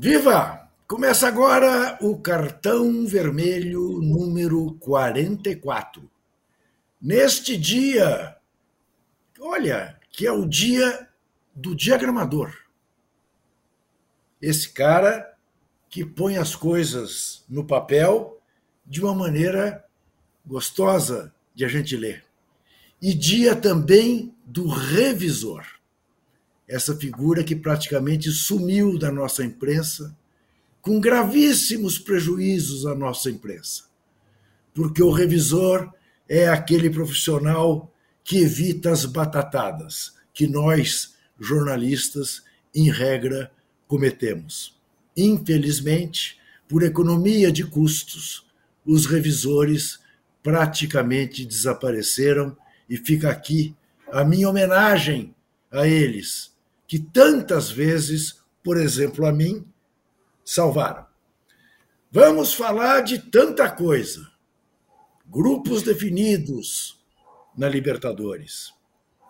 Viva! Começa agora o cartão vermelho número 44. Neste dia, olha, que é o dia do diagramador. Esse cara que põe as coisas no papel de uma maneira gostosa de a gente ler. E dia também do revisor essa figura que praticamente sumiu da nossa imprensa, com gravíssimos prejuízos à nossa imprensa. Porque o revisor é aquele profissional que evita as batatadas que nós, jornalistas, em regra, cometemos. Infelizmente, por economia de custos, os revisores praticamente desapareceram e fica aqui a minha homenagem a eles, que tantas vezes, por exemplo, a mim, salvaram. Vamos falar de tanta coisa. Grupos definidos na Libertadores,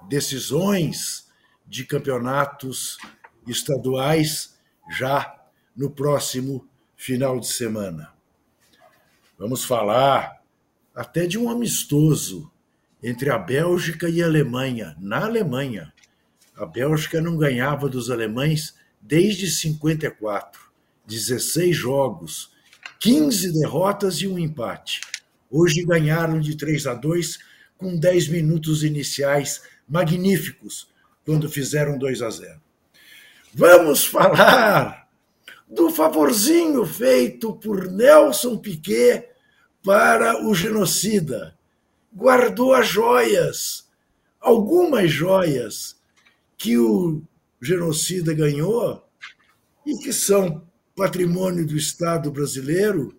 decisões de campeonatos estaduais já no próximo final de semana. Vamos falar até de um amistoso entre a Bélgica e a Alemanha, na Alemanha, a Bélgica não ganhava dos alemães desde 54. 16 jogos, 15 derrotas e um empate. Hoje ganharam de 3 a 2 com 10 minutos iniciais magníficos quando fizeram 2 a 0. Vamos falar do favorzinho feito por Nelson Piquet para o genocida. Guardou as joias, algumas joias que o genocida ganhou e que são patrimônio do Estado brasileiro,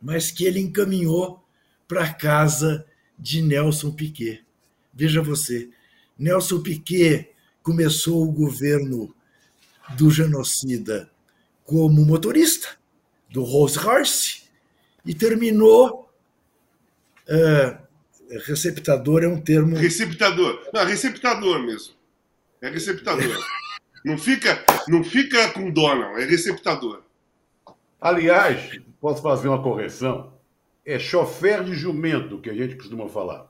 mas que ele encaminhou para a casa de Nelson Piquet. Veja você, Nelson Piquet começou o governo do genocida como motorista do Rolls Royce e terminou. Uh, receptador é um termo. Receptador. Não, receptador mesmo. É receptador. não, fica, não fica com Donald, é receptador. Aliás, posso fazer uma correção? É chofer de jumento que a gente costuma falar.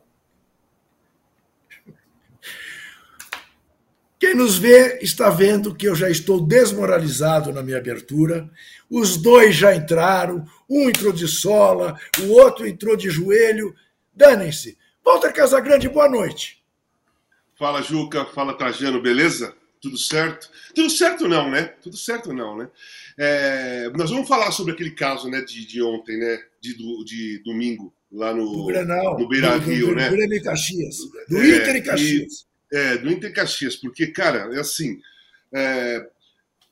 Quem nos vê está vendo que eu já estou desmoralizado na minha abertura. Os dois já entraram, um entrou de sola, o outro entrou de joelho. Danem-se. Walter Casagrande, boa noite. Fala, Juca. Fala, Trajano, beleza? Tudo certo? Tudo certo não, né? Tudo certo não, né? É, nós vamos falar sobre aquele caso né, de, de ontem, né? De, do, de domingo, lá no, do Grenal, no Beira Rio, do, né? Do Grêmio e Caxias. Do é, Inter e Caxias. E, é, do Inter e Caxias, porque, cara, é assim. É,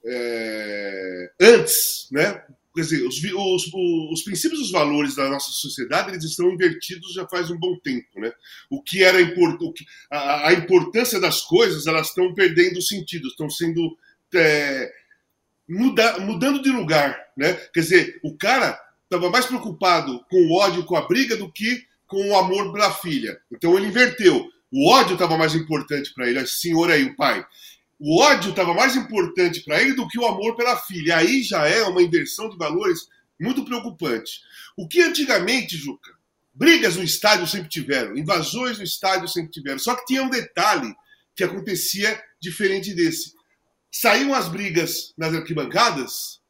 é, antes, né? Quer dizer, os, os, os, princípios e os valores da nossa sociedade eles estão invertidos já faz um bom tempo, né? O que era import, o que, a, a, importância das coisas elas estão perdendo sentido, estão sendo é, muda, mudando de lugar, né? Quer dizer, o cara estava mais preocupado com o ódio, com a briga, do que com o amor pela filha. Então ele inverteu. O ódio estava mais importante para ele, esse senhor aí, o pai o ódio estava mais importante para ele do que o amor pela filha. Aí já é uma inversão de valores muito preocupante. O que antigamente, Juca, brigas no estádio sempre tiveram, invasões no estádio sempre tiveram. Só que tinha um detalhe que acontecia diferente desse. Saíam as brigas nas arquibancadas,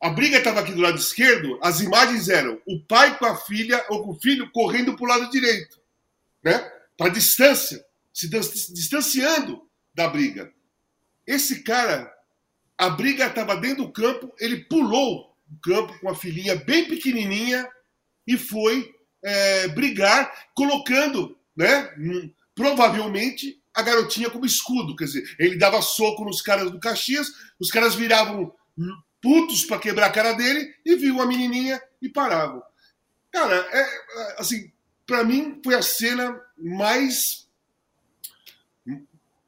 a briga estava aqui do lado esquerdo, as imagens eram o pai com a filha ou com o filho correndo para o lado direito, né? Para distância, se distanciando da briga. Esse cara, a briga estava dentro do campo, ele pulou o campo com a filhinha bem pequenininha e foi é, brigar, colocando, né, provavelmente, a garotinha como escudo. Quer dizer, ele dava soco nos caras do Caxias, os caras viravam putos para quebrar a cara dele e viu a menininha e paravam. Cara, é, é assim, para mim foi a cena mais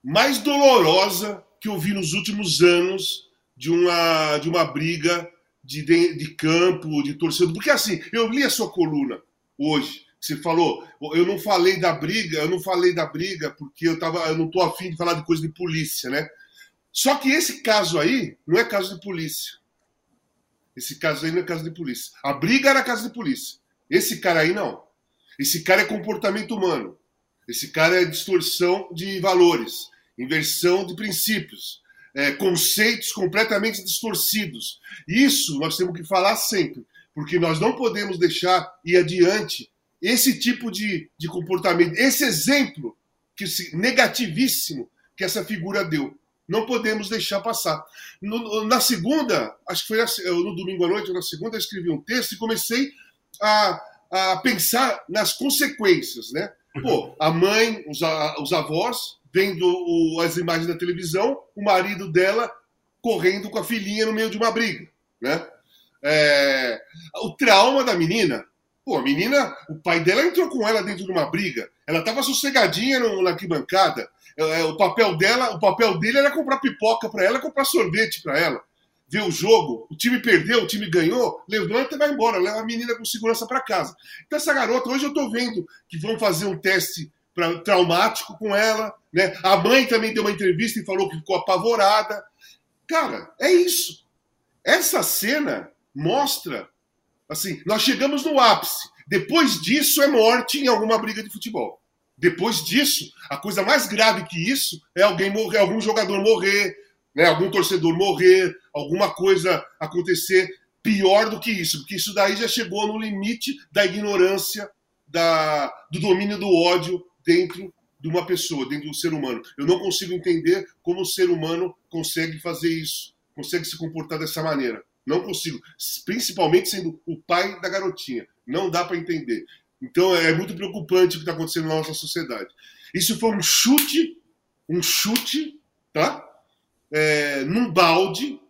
mais dolorosa que eu vi nos últimos anos de uma, de uma briga de, de, de campo, de torcedor. Porque assim, eu li a sua coluna hoje. Você falou, eu não falei da briga, eu não falei da briga porque eu, tava, eu não estou afim de falar de coisa de polícia, né? Só que esse caso aí não é caso de polícia. Esse caso aí não é caso de polícia. A briga era caso de polícia. Esse cara aí não. Esse cara é comportamento humano. Esse cara é distorção de valores, inversão de princípios, é, conceitos completamente distorcidos. Isso nós temos que falar sempre, porque nós não podemos deixar ir adiante esse tipo de, de comportamento, esse exemplo que negativíssimo que essa figura deu. Não podemos deixar passar. No, na segunda, acho que foi no domingo à noite ou na segunda, eu escrevi um texto e comecei a, a pensar nas consequências, né? Pô, a mãe, os, a, os avós, vendo o, as imagens da televisão, o marido dela correndo com a filhinha no meio de uma briga, né? É, o trauma da menina, pô, a menina, o pai dela entrou com ela dentro de uma briga, ela estava sossegadinha no, na arquibancada, é, o papel dela, o papel dele era comprar pipoca para ela, comprar sorvete para ela. Ver o jogo, o time perdeu, o time ganhou, levanta e vai embora, leva a menina com segurança para casa. Então essa garota, hoje eu estou vendo que vão fazer um teste traumático com ela, né? A mãe também deu uma entrevista e falou que ficou apavorada. Cara, é isso. Essa cena mostra assim, nós chegamos no ápice. Depois disso é morte em alguma briga de futebol. Depois disso, a coisa mais grave que isso é alguém morrer, algum jogador morrer, né, algum torcedor morrer, alguma coisa acontecer pior do que isso, porque isso daí já chegou no limite da ignorância, da, do domínio do ódio dentro de uma pessoa, dentro do ser humano. Eu não consigo entender como o ser humano consegue fazer isso, consegue se comportar dessa maneira. Não consigo, principalmente sendo o pai da garotinha. Não dá para entender. Então é muito preocupante o que está acontecendo na nossa sociedade. Isso foi um chute, um chute, tá? É, num balde,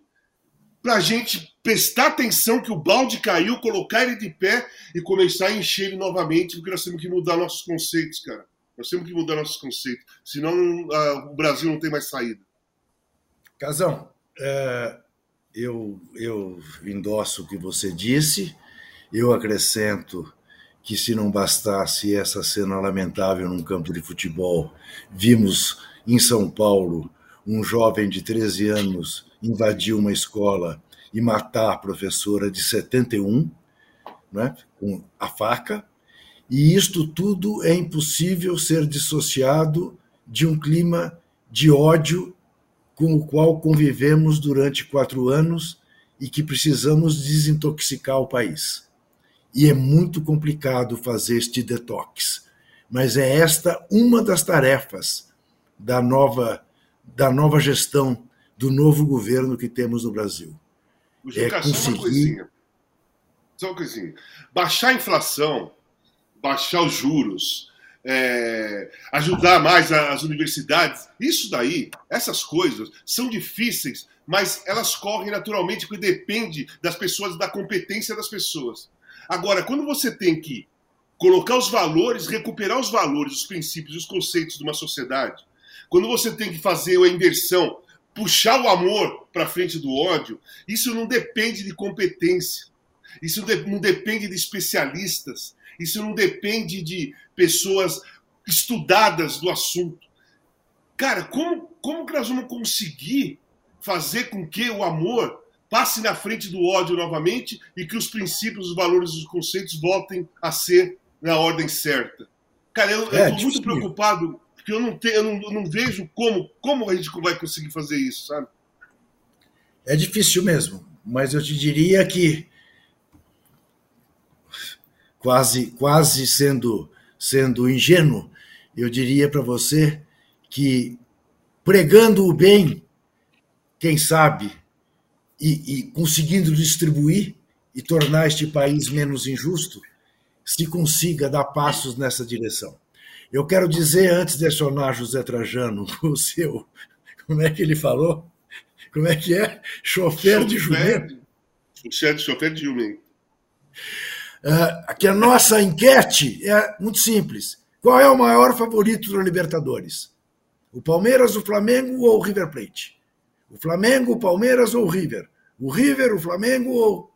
para a gente prestar atenção que o balde caiu, colocar ele de pé e começar a encher ele novamente, porque nós temos que mudar nossos conceitos, cara. Nós temos que mudar nossos conceitos, senão o Brasil não tem mais saída. Casão, é, eu, eu endosso o que você disse, eu acrescento que se não bastasse essa cena lamentável num campo de futebol, vimos em São Paulo um jovem de 13 anos invadir uma escola e matar a professora de 71, né, com a faca, e isto tudo é impossível ser dissociado de um clima de ódio com o qual convivemos durante quatro anos e que precisamos desintoxicar o país e é muito complicado fazer este detox. Mas é esta uma das tarefas da nova, da nova gestão, do novo governo que temos no Brasil. é conseguir... só uma coisinha. Só uma coisinha. Baixar a inflação, baixar os juros, é, ajudar mais as universidades, isso daí, essas coisas são difíceis, mas elas correm naturalmente porque depende das pessoas, da competência das pessoas. Agora, quando você tem que colocar os valores, recuperar os valores, os princípios, os conceitos de uma sociedade, quando você tem que fazer a inversão, puxar o amor para frente do ódio, isso não depende de competência, isso não depende de especialistas, isso não depende de pessoas estudadas do assunto. Cara, como, como que nós vamos conseguir fazer com que o amor passe na frente do ódio novamente e que os princípios, os valores, os conceitos voltem a ser na ordem certa. Cara, eu é, estou muito preocupado porque eu não, tenho, eu não, eu não vejo como, como a gente vai conseguir fazer isso, sabe? É difícil mesmo, mas eu te diria que quase quase sendo sendo ingênuo, eu diria para você que pregando o bem, quem sabe e, e conseguindo distribuir e tornar este país menos injusto, se consiga dar passos nessa direção. Eu quero dizer, antes de acionar José Trajano, o seu. Como é que ele falou? Como é que é? Chofer de jumento. Chofer de jumento. Uh, que a nossa enquete é muito simples. Qual é o maior favorito da Libertadores? O Palmeiras, o Flamengo ou o River Plate? O Flamengo, o Palmeiras ou o River? O River, o Flamengo ou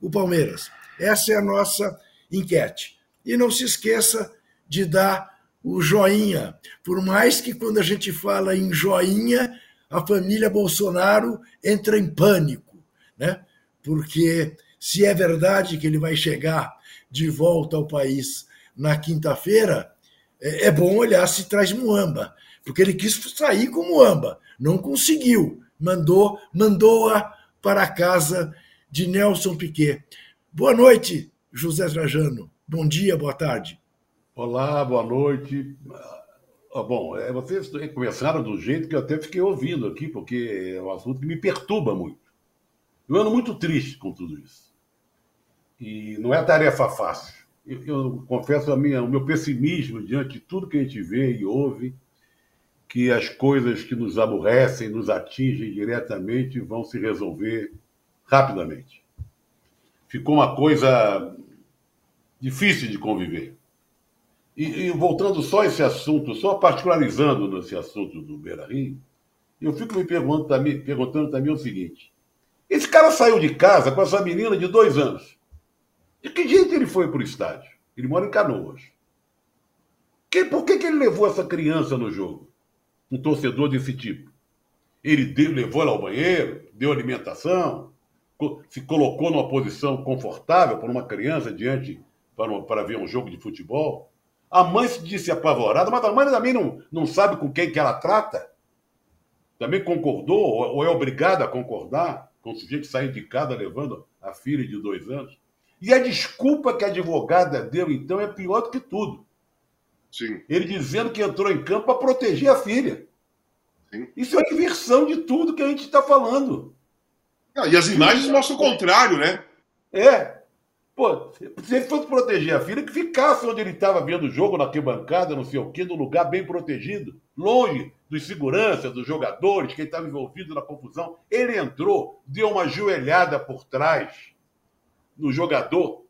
o Palmeiras? Essa é a nossa enquete. E não se esqueça de dar o joinha. Por mais que quando a gente fala em joinha, a família Bolsonaro entra em pânico, né? porque se é verdade que ele vai chegar de volta ao país na quinta-feira, é, é bom olhar se traz Muamba, porque ele quis sair com Muamba, não conseguiu, mandou mandou-a para a casa de Nelson Piquet. Boa noite, José Trajano. Bom dia, boa tarde. Olá, boa noite. Ah, bom, é, vocês começaram do jeito que eu até fiquei ouvindo aqui, porque é um assunto que me perturba muito. Eu ando muito triste com tudo isso. E não é tarefa fácil. Eu, eu confesso a minha, o meu pessimismo diante de tudo que a gente vê e ouve, que as coisas que nos aborrecem, nos atingem diretamente, vão se resolver rapidamente. Ficou uma coisa difícil de conviver. E, e, voltando só a esse assunto, só particularizando nesse assunto do Beira Rio, eu fico me perguntando perguntando também o seguinte: esse cara saiu de casa com essa menina de dois anos. De que jeito ele foi para o estádio? Ele mora em Canoas. Que, por que, que ele levou essa criança no jogo? Um torcedor desse tipo. Ele deu, levou ela ao banheiro, deu alimentação, se colocou numa posição confortável para uma criança diante para, para ver um jogo de futebol. A mãe se disse apavorada, mas a mãe também não, não sabe com quem que ela trata. Também concordou, ou é obrigada a concordar com o sujeito sair de casa levando a filha de dois anos. E a desculpa que a advogada deu, então, é pior do que tudo. Sim. Ele dizendo que entrou em campo para proteger a filha. Sim. Isso é a inversão de tudo que a gente está falando. Ah, e as imagens mostram o contrário, né? É. Pô, se ele fosse proteger a filha, que ficasse onde ele estava vendo o jogo, na arquibancada, não sei o quê, num lugar bem protegido, longe dos seguranças, dos jogadores, quem estava envolvido na confusão. Ele entrou, deu uma joelhada por trás no jogador,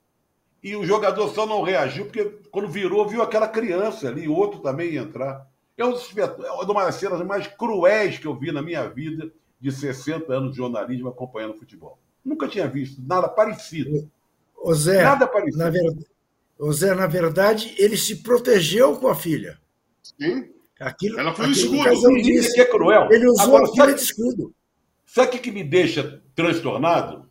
e o jogador só não reagiu porque quando virou, viu aquela criança ali, outro também ia entrar. É uma das cenas mais cruéis que eu vi na minha vida de 60 anos de jornalismo acompanhando futebol. Nunca tinha visto nada parecido. Ô Zé, Nada parecido. Na ver... Ô Zé, na verdade, ele se protegeu com a filha. Sim. Aquilo, Ela foi o escudo. Disse, que é cruel. Ele usou Agora, a filha de escudo. Sabe o que, que me deixa transtornado?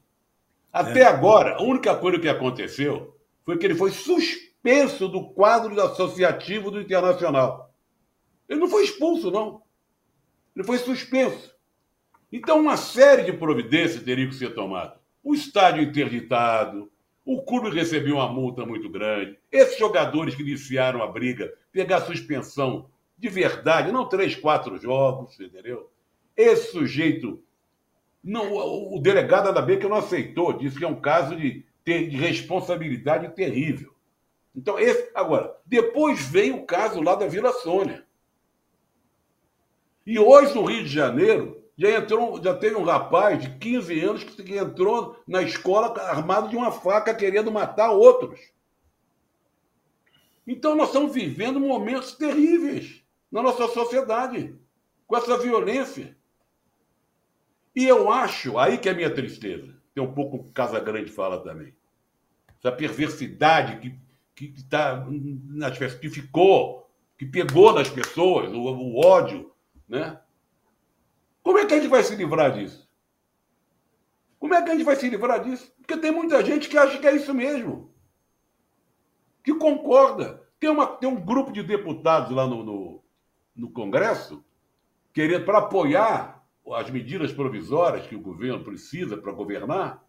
Até é. agora, a única coisa que aconteceu foi que ele foi suspenso do quadro associativo do Internacional. Ele não foi expulso, não. Ele foi suspenso. Então, uma série de providências teria que ser tomada. O estádio interditado, o clube recebeu uma multa muito grande. Esses jogadores que iniciaram a briga pegar suspensão de verdade, não três, quatro jogos, entendeu? Esse sujeito, não, o delegado da que não aceitou, disse que é um caso de, de responsabilidade terrível. Então, esse, agora, depois vem o caso lá da Vila Sônia. E hoje, no Rio de Janeiro, já entrou, já teve um rapaz de 15 anos que entrou na escola armado de uma faca querendo matar outros. Então nós estamos vivendo momentos terríveis na nossa sociedade, com essa violência. E eu acho, aí que é a minha tristeza, tem um pouco o Casa Grande fala também, essa perversidade que, que, tá nas, que ficou, que pegou nas pessoas, o, o ódio, né? Como é que a gente vai se livrar disso? Como é que a gente vai se livrar disso? Porque tem muita gente que acha que é isso mesmo. Que concorda. Tem, uma, tem um grupo de deputados lá no, no, no Congresso querendo para apoiar as medidas provisórias que o governo precisa para governar,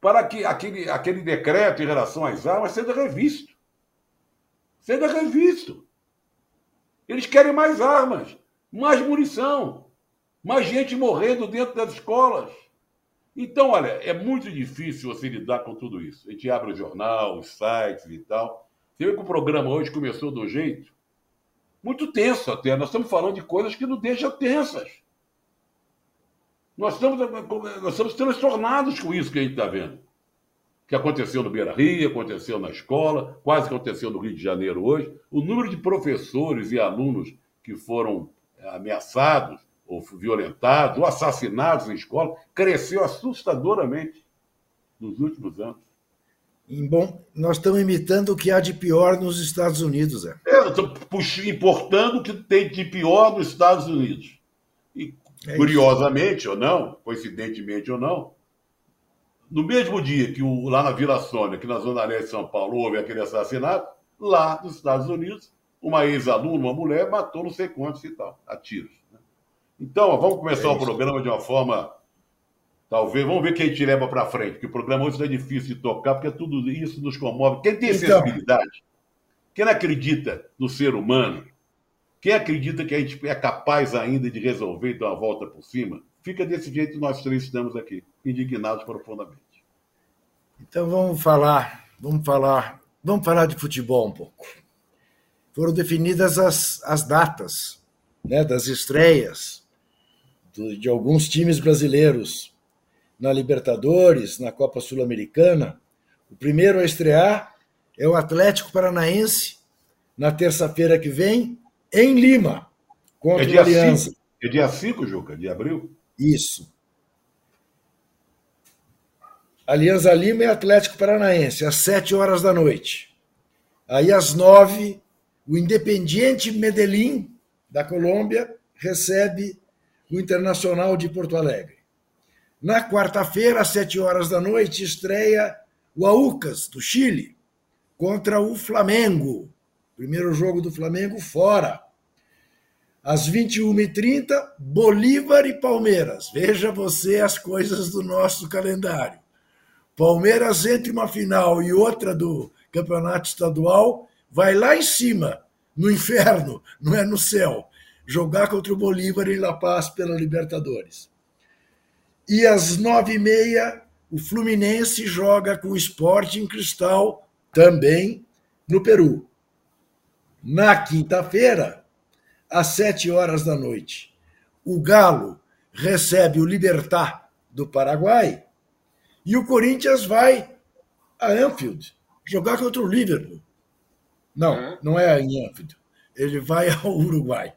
para que aquele, aquele decreto em relação às armas seja revisto. Seja revisto. Eles querem mais armas, mais munição mais gente morrendo dentro das escolas. Então, olha, é muito difícil você lidar com tudo isso. A gente abre o jornal, os sites e tal. Você vê que o programa hoje começou do jeito muito tenso até. Nós estamos falando de coisas que nos deixam tensas. Nós estamos, nós estamos transtornados com isso que a gente está vendo. Que aconteceu no Beira Rio, aconteceu na escola, quase aconteceu no Rio de Janeiro hoje. O número de professores e alunos que foram ameaçados, ou violentados, ou assassinados em escola, cresceu assustadoramente nos últimos anos. Bom, nós estamos imitando o que há de pior nos Estados Unidos. É, é estou importando o que tem de pior nos Estados Unidos. É curiosamente ou não, coincidentemente ou não, no mesmo dia que o, lá na Vila Sônia, que na Zona Leste de São Paulo, houve aquele assassinato, lá nos Estados Unidos, uma ex-aluna, uma mulher, matou não sei quantos e tal, a tiros. Né? Então, vamos começar é o programa de uma forma. Talvez, vamos ver quem te leva para frente, porque o programa hoje é difícil de tocar, porque tudo isso nos comove. Quem tem então... sensibilidade, quem acredita no ser humano, quem acredita que a gente é capaz ainda de resolver e dar uma volta por cima, fica desse jeito nós três estamos aqui, indignados profundamente. Então vamos falar, vamos falar, vamos falar de futebol um pouco. Foram definidas as, as datas né, das estreias de alguns times brasileiros na Libertadores, na Copa Sul-Americana. O primeiro a estrear é o Atlético Paranaense na terça-feira que vem em Lima contra é o Aliança. Cinco. É dia 5, Juca, de abril? Isso. Aliança Lima e Atlético Paranaense, às sete horas da noite. Aí, às nove, o Independiente Medellín, da Colômbia, recebe o Internacional de Porto Alegre. Na quarta-feira, às sete horas da noite, estreia o Aucas, do Chile, contra o Flamengo. Primeiro jogo do Flamengo fora. Às 21h30, Bolívar e Palmeiras. Veja você as coisas do nosso calendário. Palmeiras entre uma final e outra do campeonato estadual, vai lá em cima, no inferno, não é no céu, jogar contra o Bolívar em La Paz pela Libertadores. E às nove e meia, o Fluminense joga com o Sporting Cristal, também no Peru. Na quinta-feira, às sete horas da noite, o Galo recebe o Libertar do Paraguai e o Corinthians vai a Anfield jogar contra o Liverpool. Não, não é em Anfield. Ele vai ao Uruguai.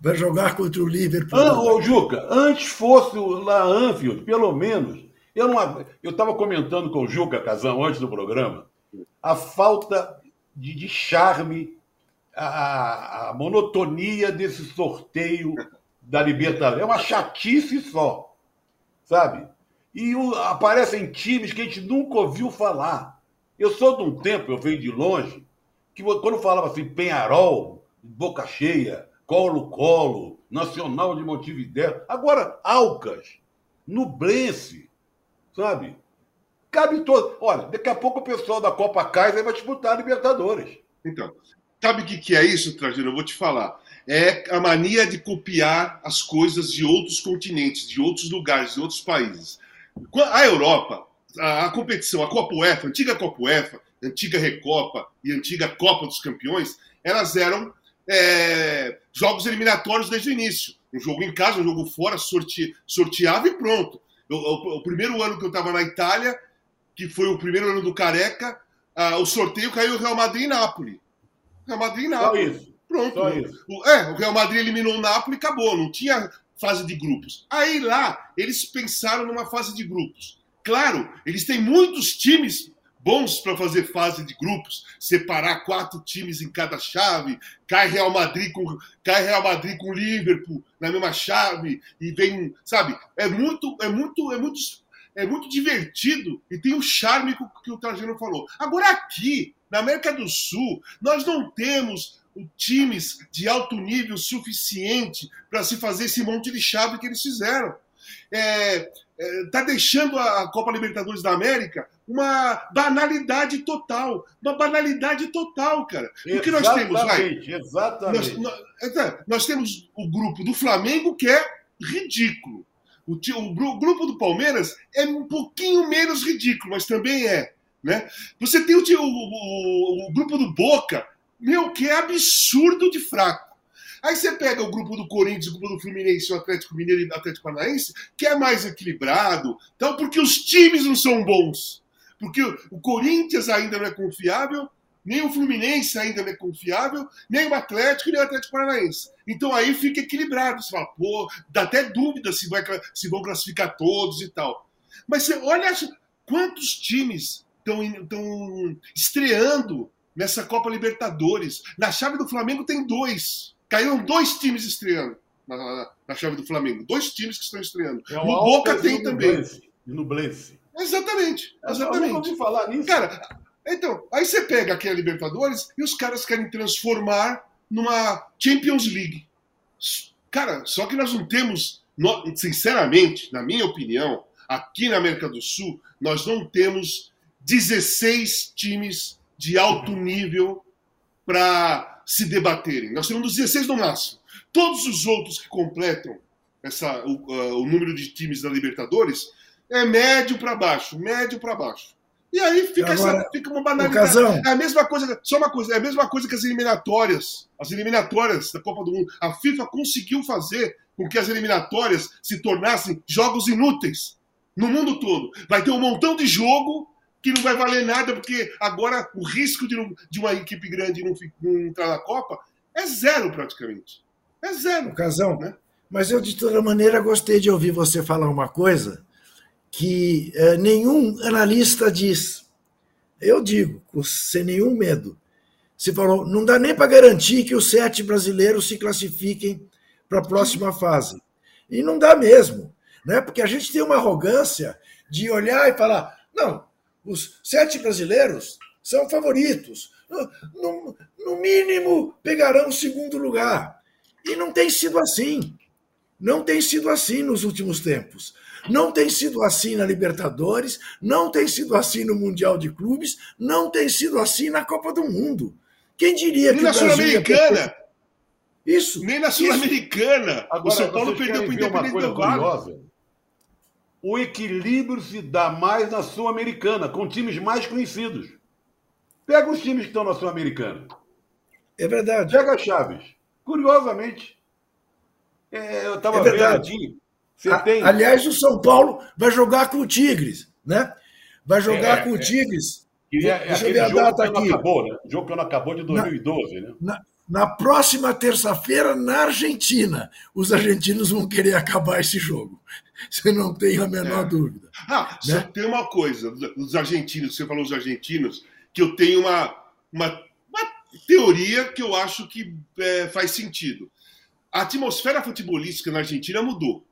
Vai jogar contra o Liverpool. Ah, ô, Juca, antes fosse lá Anfield, pelo menos. Eu não, eu estava comentando com o Juca Casão antes do programa a falta de, de charme, a, a, monotonia desse sorteio da Libertadores. É uma chatice só, sabe? E o, aparecem times que a gente nunca ouviu falar. Eu sou de um tempo, eu venho de longe, que quando falava assim, Penharol, Boca Cheia, Colo-Colo, Nacional de Montevidéu, agora Alcas, Nublense, sabe? Cabe todo. Olha, daqui a pouco o pessoal da Copa Kaiser vai disputar a Libertadores. Então, sabe o que, que é isso, Trajano? Eu vou te falar. É a mania de copiar as coisas de outros continentes, de outros lugares, de outros países. A Europa, a, competição, a Copa UEFA, a antiga Copa UEFA, antiga Recopa e antiga Copa dos Campeões, elas eram é, jogos eliminatórios desde o início. Um jogo em casa, um jogo fora, sorte, sorteava e pronto. Eu, o, o, primeiro ano que eu estava na Itália, que foi o primeiro ano do Careca, o sorteio caiu Real Madrid e Nápoles. Real Madrid e Nápoles. Pronto. O, é, o Real Madrid eliminou o Nápoles e acabou. Não tinha fase de grupos. Aí lá, eles pensaram numa fase de grupos. Claro, eles têm muitos times bons para fazer fase de grupos, separar quatro times em cada chave, cai Real Madrid com cai Real Madrid com Liverpool na mesma chave e vem, sabe? É muito é muito é muito é muito divertido e tem o charme que o Trajano falou. Agora aqui, na América do Sul, nós não temos times de alto nível suficiente para se fazer esse monte de chave que eles fizeram. É, é, tá deixando a Copa Libertadores da América uma banalidade total. Uma banalidade total, cara. O que nós temos, vai? Exatamente. Nós, nós, nós, temos o grupo do Flamengo, que é ridículo. O, o, o, grupo do Palmeiras é um pouquinho menos ridículo, mas também é. Né? Você tem o, o, o grupo do Boca, meu, que é absurdo de fraco. Aí você pega o grupo do Corinthians, o grupo do Fluminense, o Atlético Mineiro e o Atlético Paranaense, que é mais equilibrado, então porque os times não são bons. Porque o Corinthians ainda não é confiável, nem o Fluminense ainda é confiável, nem o Atlético, nem o Atlético Paranaense. Então aí fica equilibrado. Você fala, pô, dá até dúvida se, vai, se vão classificar todos e tal. Mas você olha quantos times estão estreando nessa Copa Libertadores. Na chave do Flamengo tem dois. Caíram dois times estreando na, na, na chave do Flamengo. Dois times que estão estreando. É no Boca tem também. E no Blense. Exatamente, exatamente. Eu ouvi falar nisso. Cara, então, aí você pega aqui a Libertadores e os caras querem transformar numa Champions League. Cara, só que nós não temos, sinceramente, na minha opinião, aqui na América do Sul, nós não temos 16 times de alto nível para se debaterem. Nós temos 16 no máximo. Todos os outros que completam essa, o, o número de times da Libertadores é médio para baixo, médio para baixo. E aí fica, Agora, essa, fica uma banalidade. É a mesma coisa, só uma coisa, é a mesma coisa que as eliminatórias. As eliminatórias da Copa do Mundo. A FIFA conseguiu fazer com que as eliminatórias se tornassem jogos inúteis no mundo todo. Vai ter um montão de jogo que não vai valer nada, porque agora o risco de, não, de uma equipe grande não, não, entrar na Copa é zero praticamente. É zero. Ocasão, né? Mas eu, de toda maneira, gostei de ouvir você falar uma coisa que eh, nenhum analista diz. Eu digo, sem nenhum medo. Você falou, não dá nem para garantir que os sete brasileiros se classifiquem para a próxima fase. E não dá mesmo, né? porque a gente tem uma arrogância de olhar e falar: não, os sete brasileiros são favoritos, no, no mínimo pegarão o segundo lugar. E não tem sido assim. Não tem sido assim nos últimos tempos. Não tem sido assim na Libertadores, não tem sido assim no Mundial de Clubes, não tem sido assim na Copa do Mundo. Quem diria Nem que na Sul-Americana. Isso. Nem na Sul-Americana. O São Paulo perdeu para o Independente del Valle. O equilíbrio se dá mais na Sul-Americana, com times mais conhecidos. Pega os times que estão na Sul-Americana. É verdade. Pega Chaves. Curiosamente, é, eu estava é vendo aqui. Você a, tem... Aliás, o São Paulo vai jogar com o Tigres, né? Vai jogar é, com o é. Tigres. É, Deixa eu ver a data aqui. Acabou, né? O jogo que não acabou de 2012, na, né? Na, na próxima terça-feira, na Argentina, os argentinos vão querer acabar esse jogo. Você não tem a menor é. dúvida. Ah, né? só tem uma coisa, os argentinos, você falou os argentinos, que eu tenho uma, uma, uma teoria que eu acho que é, faz sentido. A atmosfera futebolística na Argentina mudou.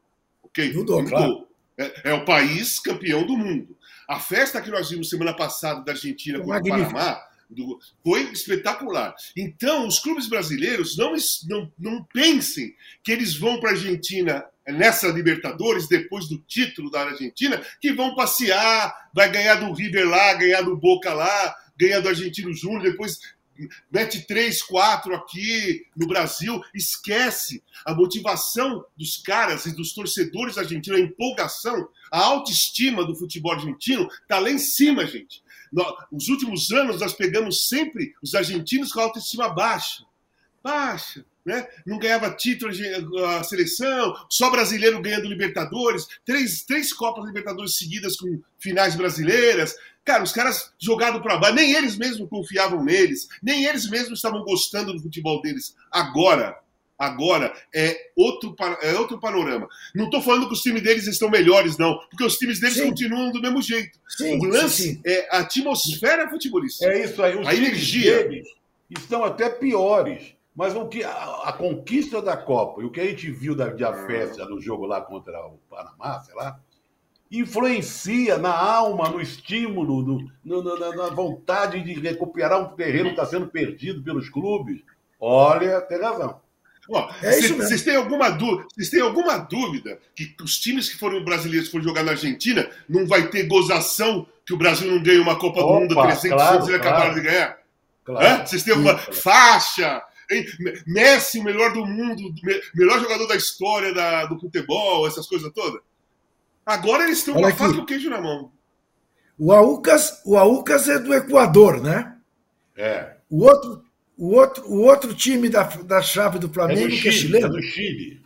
Mudou, mudou. Claro. É, é, o país campeão do mundo. A festa que nós vimos semana passada da Argentina com o Panamá do, foi espetacular. Então, os clubes brasileiros não, não, não pensem que eles vão para a Argentina nessa Libertadores, depois do título da Argentina, que vão passear, vai ganhar do River lá, ganhar do Boca lá, ganhar do Argentino Júnior, depois mete três, quatro aqui no Brasil, esquece a motivação dos caras e dos torcedores argentinos, a empolgação, a autoestima do futebol argentino está lá em cima, gente. Nos últimos anos, nós pegamos sempre os argentinos com a autoestima baixa. Baixa. Né? Não ganhava título a seleção, só brasileiro ganhando Libertadores, três, três Copas Libertadores seguidas com finais brasileiras. Cara, os caras jogaram para baixo, nem eles mesmos confiavam neles, nem eles mesmos estavam gostando do futebol deles. Agora, agora é outro, é outro panorama. Não estou falando que os times deles estão melhores, não, porque os times deles sim. continuam do mesmo jeito. Sim, o lance sim, é a atmosfera futebolista. É isso aí. Os a energia. Deles estão até piores. Mas o que, a, a, conquista da Copa e o que a gente viu da, da festa no jogo lá contra o Panamá, sei lá, influencia na alma, no estímulo, no, no, na, na, vontade de recuperar um terreno que está sendo perdido pelos clubes. Olha, tem razão. é vocês, têm alguma dúvida, vocês têm alguma dúvida que os times que foram brasileiros foram jogar na Argentina não vai ter gozação que o Brasil não ganha uma Copa Opa, do Mundo 300 claro, anos e claro. acabaram de ganhar? Claro, Vocês têm alguma faixa? Hein? Messi, o melhor do mundo, melhor jogador da história da, do futebol, essas coisas todas? Agora eles estão com a faca e o queijo na mão. O Aucas, o Aucas é do Equador, né? É. O outro, o outro, o outro time da, da chave do Flamengo, é do que é chileno. É do Chile.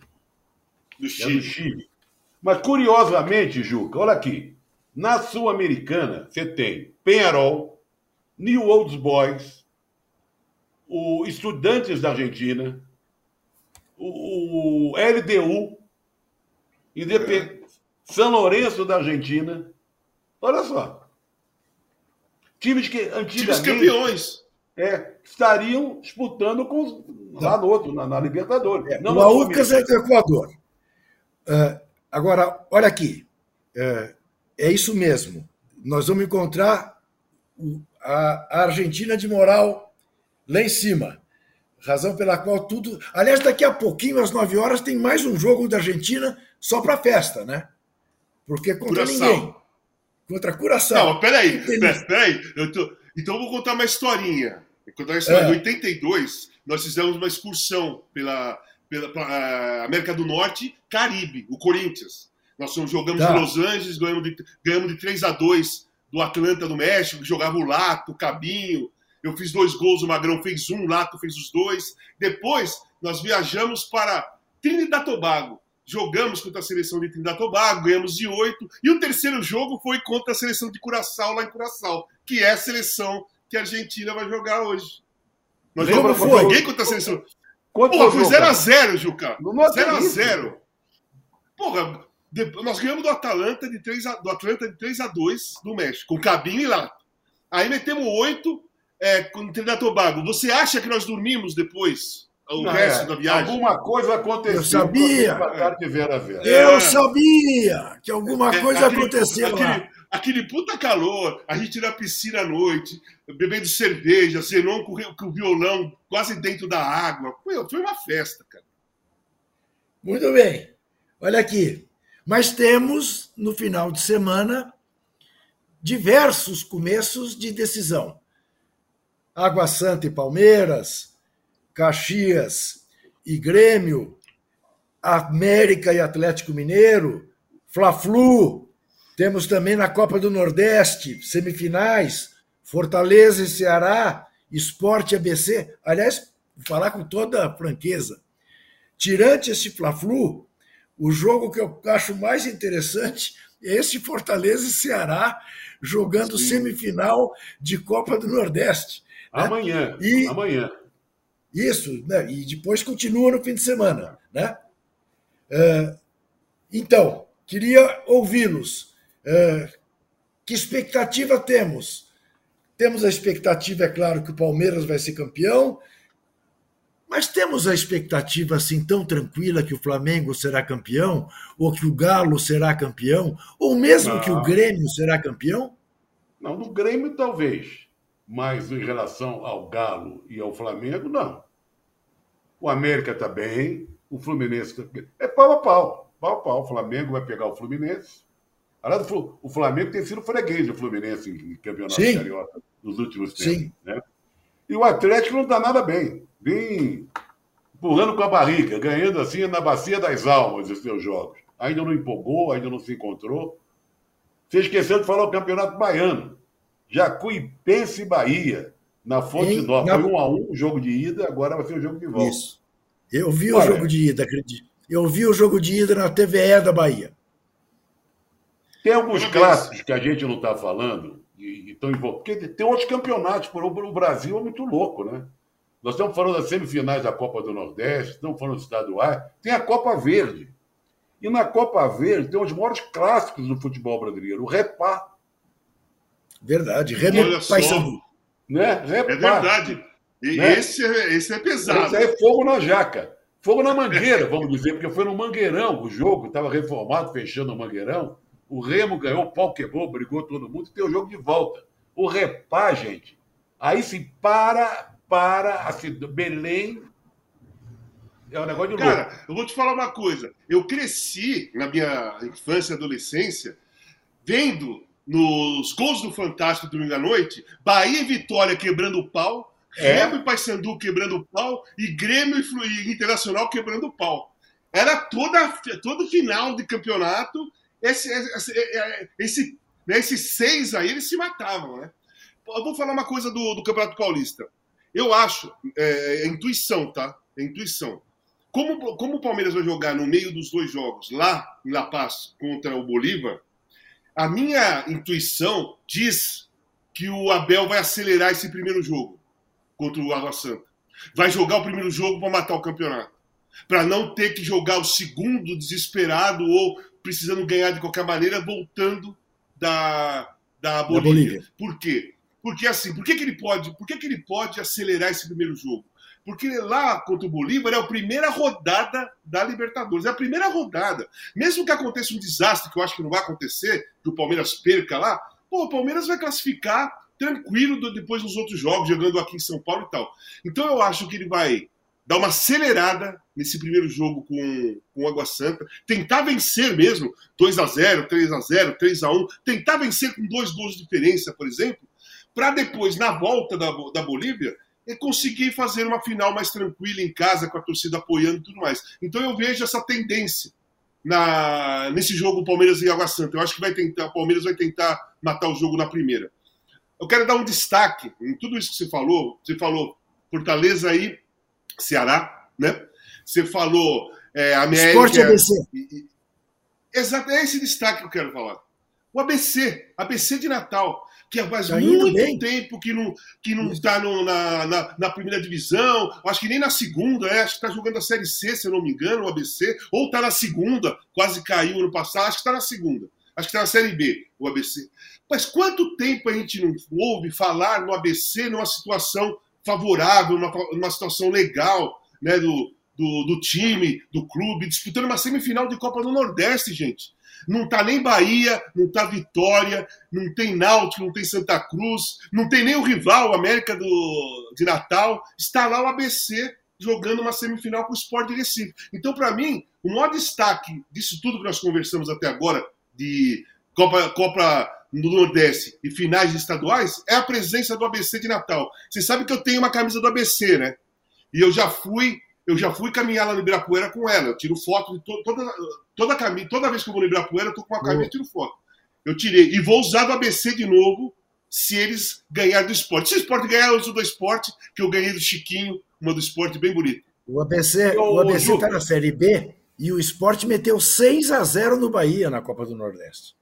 Do Chile. É do Chile. Mas, curiosamente, Juca, olha aqui. Na Sul-Americana, você tem Penharol, New Old Boys, o Estudantes da Argentina, o, o LDU, Independente. São Lourenço da Argentina. Olha só. Times que antigamente. Times campeões. É, estariam disputando com, lá no outro, na, na Libertadores. É, não o Aucas é do Equador. Uh, agora, olha aqui. Uh, é isso mesmo. nós vamos encontrar a Argentina de moral lá em cima. Razão pela qual tudo. Aliás, daqui a pouquinho, às 9 horas, tem mais um jogo da Argentina só para festa, né? Porque contra Curaçao. ninguém. Contra Curaçao. Não, peraí, peraí. Eu tô... Então eu vou contar uma historinha. Vou contar uma história. É. Em 82, nós fizemos uma excursão pela, pela, pela América do Norte, Caribe, o Corinthians. Nós jogamos tá. em Los Angeles, ganhamos de, ganhamos de 3 a 2 do Atlanta do México, jogava o Lato, o Cabinho. Eu fiz dois gols, o Magrão fez um, o Lato fez os dois. Depois, nós viajamos para Trinidad Tobago. Jogamos contra a seleção de Trinidad Tobago, ganhamos de oito. E o terceiro jogo foi contra a seleção de Curaçao, lá em Curaçao, que é a seleção que a Argentina vai jogar hoje. Nós Como foi? Joguei contra a seleção. Quanto Pô, foi 0x0, Juca. 0x0. Porra, nós ganhamos do Atalanta de 3 a, do Atlanta de 3 a 2 do México, com cabine lá. Aí metemos 8 é, com o Trinidad Tobago. Você acha que nós dormimos depois? O Não, resto é. da viagem? Alguma coisa aconteceu. Eu sabia. É. Eu sabia que alguma é, coisa aquele, aconteceu aquele, lá. Aquele puta calor, a gente na piscina à noite, bebendo cerveja, Zenon com, com o violão quase dentro da água. Foi, foi uma festa, cara. Muito bem. Olha aqui. Mas temos, no final de semana, diversos começos de decisão. Água Santa e Palmeiras, Caxias e Grêmio, América e Atlético Mineiro, Fla-Flu, temos também na Copa do Nordeste, semifinais, Fortaleza e Ceará, Esporte ABC. Aliás, vou falar com toda a franqueza. Tirante esse Fla-Flu, o jogo que eu acho mais interessante é esse Fortaleza e Ceará jogando Sim. semifinal de Copa do Nordeste. Né? Amanhã. E, amanhã. Isso, né? e depois continua no fim de semana. Né? Uh, então, queria ouvi-los. Uh, que expectativa temos? Temos a expectativa, é claro, que o Palmeiras vai ser campeão, mas temos a expectativa assim tão tranquila que o Flamengo será campeão, ou que o Galo será campeão, ou mesmo não. que o Grêmio será campeão? Não, no Grêmio talvez, mas em relação ao Galo e ao Flamengo, não. O América está bem, o Fluminense está bem. É pau a pau, pau a pau. O Flamengo vai pegar o Fluminense. Aliás, o Flamengo tem sido freguês do Fluminense em campeonato Sim. carioca nos últimos tempos. Sim. Né? E o Atlético não está nada bem bem empurrando com a barriga, ganhando assim na bacia das almas os seus jogos. Ainda não empolgou, ainda não se encontrou. Você esqueceu de falar o Campeonato Baiano. Jacuipense e Bahia, na Fonte Nova. Na... Foi um a um o jogo de ida, agora vai ser o jogo de volta. Isso. Eu vi Olha, o jogo de ida, acredito. Eu vi o jogo de ida na TVE da Bahia. Tem alguns clássicos que a gente não está falando, e, e tão porque tem outros campeonatos, o Brasil é muito louco, né? Nós estamos falando das semifinais da Copa do Nordeste, estamos falando do estaduais, tem a Copa Verde. E na Copa Verde tem os maiores clássicos do futebol brasileiro, o Repá. Verdade, Remo Paysandu. Né? É verdade. E né? esse, é, esse é pesado. Esse é fogo na jaca. Fogo na mangueira, vamos dizer, porque foi no Mangueirão o jogo, estava reformado, fechando o Mangueirão. O Remo ganhou, o pau quebrou, brigou todo mundo e tem o jogo de volta. O Repá, gente, aí se para, para assim, Belém. É um negócio de louco. Cara, eu vou te falar uma coisa. Eu cresci na minha infância e adolescência vendo nos gols do Fantástico domingo à noite, Bahia e Vitória quebrando o pau, é. Remo e Paysandu quebrando o pau e Grêmio e Internacional quebrando o pau. Era toda, todo final de campeonato, esse, esse, esse, né, esses seis aí eles se matavam, né? Eu vou falar uma coisa do, do Campeonato Paulista. Eu acho, é, é intuição, tá? É intuição. Como, como o Palmeiras vai jogar no meio dos dois jogos, lá em La Paz contra o Bolívar, a minha intuição diz que o Abel vai acelerar esse primeiro jogo contra o Água Santa. Vai jogar o primeiro jogo para matar o campeonato. Para não ter que jogar o segundo desesperado ou precisando ganhar de qualquer maneira, voltando da, da Bolívia. Da Bolívia. Por quê? Porque assim, por que, que ele pode, por que, que ele pode acelerar esse primeiro jogo? Porque lá contra o Bolívar é a primeira rodada da Libertadores, é a primeira rodada. Mesmo que aconteça um desastre, que eu acho que não vai acontecer, que o Palmeiras perca lá, pô, o Palmeiras vai classificar tranquilo depois dos outros jogos, jogando aqui em São Paulo e tal. Então eu acho que ele vai dar uma acelerada nesse primeiro jogo com, com Água Santa, tentar vencer mesmo, 2 a 0 3 a 0 3 a 1 tentar vencer com dois gols de diferença, por exemplo, para depois, na volta da, da Bolívia, conseguir fazer uma final mais tranquila em casa, com a torcida apoiando e tudo mais. Então eu vejo essa tendência na, nesse jogo Palmeiras e Água Santa. Eu acho que vai tentar, o Palmeiras vai tentar matar o jogo na primeira. Eu quero dar um destaque em tudo isso que você falou. Você falou Fortaleza e Ceará, né? Você falou é, América. Esporte ABC. Exato, é esse destaque que eu quero falar. O ABC, ABC de Natal, que faz tá muito bem. tempo que não que não está na, na, na, primeira divisão, acho que nem na segunda, é, acho que está jogando a Série C, se eu não me engano, o ABC, ou está na segunda, quase caiu ano passado, acho que está na segunda, acho que está na Série B, o ABC. Mas quanto tempo a gente não ouve falar no ABC numa situação favorável, numa, numa situação legal, né, do, do, do time, do clube, disputando uma semifinal de Copa do Nordeste, gente. Não tá nem Bahia, não tá Vitória, não tem Náutico, não tem Santa Cruz, não tem nem o rival, América do, de Natal. Está lá o ABC jogando uma semifinal com o Sport de Recife. Então, para mim, o maior destaque disso tudo que nós conversamos até agora, de Copa, Copa do Nordeste e finais estaduais, é a presença do ABC de Natal. Você sabe que eu tenho uma camisa do ABC, né? E eu já fui eu já fui caminhar lá no Ibirapuera com ela. Eu tiro foto de to, toda, toda, caminho, toda vez que eu vou no Ibirapuera, eu tô com uma camisa e tiro foto. Eu tirei. E vou usar do ABC de novo se eles ganharem do esporte. Se o esporte ganhar, eu uso do esporte, que eu ganhei do Chiquinho, uma do esporte bem bonita. O ABC, o ABC tá na Série B e o esporte meteu 6 a 0 no Bahia na Copa do Nordeste.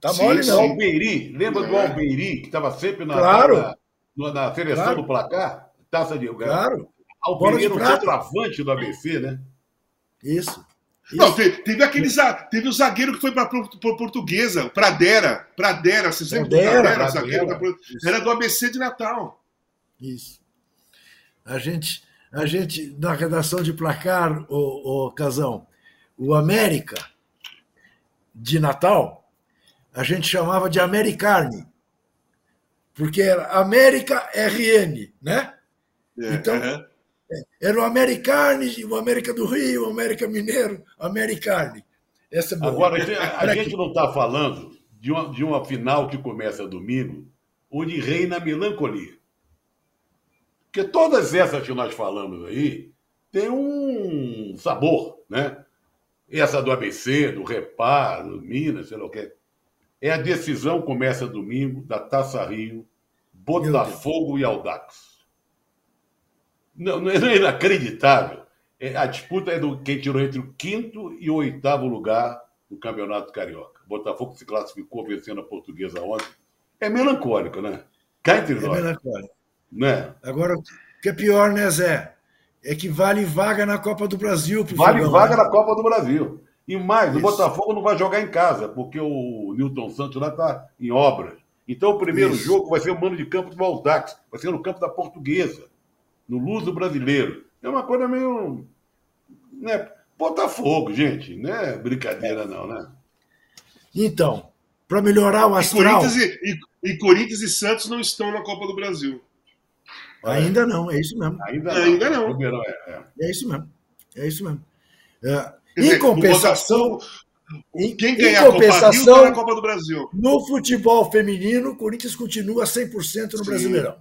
Tá sim, mole, não. Albeiri, lembra é. do Albeiri, que estava sempre na, claro. na, na seleção claro. do placar? Taça de Claro. Albeiri era o centroavante do ABC, né? Isso. Não, teve, teve, aquele, teve o zagueiro que foi para Portuguesa, Pradera. Pradera, vocês lembram Pradera, Pradera, zagueiro da, Era do ABC de Natal. Isso. A gente, a gente na redação de placar, o, o Casão, o América de Natal, a gente chamava de Americarne, porque era América RN, né? É, então, é. Era o Americarne, o América do Rio, o América Mineiro, o Americarne. Essa é Agora, a, gente não está falando de uma, de uma final que começa domingo, onde reina a melancolia. Porque todas essas que nós falamos aí têm um sabor, né? Essa do ABC, do Repar, do Minas, sei lá o que. É a decisão começa domingo da Taça Rio, Botafogo e Aldax. Não, não é inacreditável. É, a disputa é do quem tirou entre o quinto e o oitavo lugar do Campeonato Carioca. O Botafogo se classificou vencendo a portuguesa ontem. É melancólico, né? Cá entre é nós. É melancólico. Né? Agora, o que é pior, né, Zé? É que vale vaga na Copa do Brasil. Vale Fogão, vaga né? na Copa do Brasil. E mais, Isso. o Botafogo não vai jogar em casa, porque o Newton Santos lá está em obras. Então o primeiro Isso. jogo vai ser o mano de campo do Valdax, vai ser no campo da Portuguesa no Luso brasileiro. É uma coisa meio. Né? Botafogo, gente. Não é brincadeira, não, né? Então, para melhorar o astral. E Corinthians e, e, e Corinthians e Santos não estão na Copa do Brasil. Ainda não, é isso mesmo. Ainda, Ainda não. não. É, é. é, isso mesmo. É isso mesmo. É, em compensação. Quem ganhar a Copa Rio tá na Copa do Brasil. No futebol feminino, o Corinthians continua 100% no Sim. Brasileirão.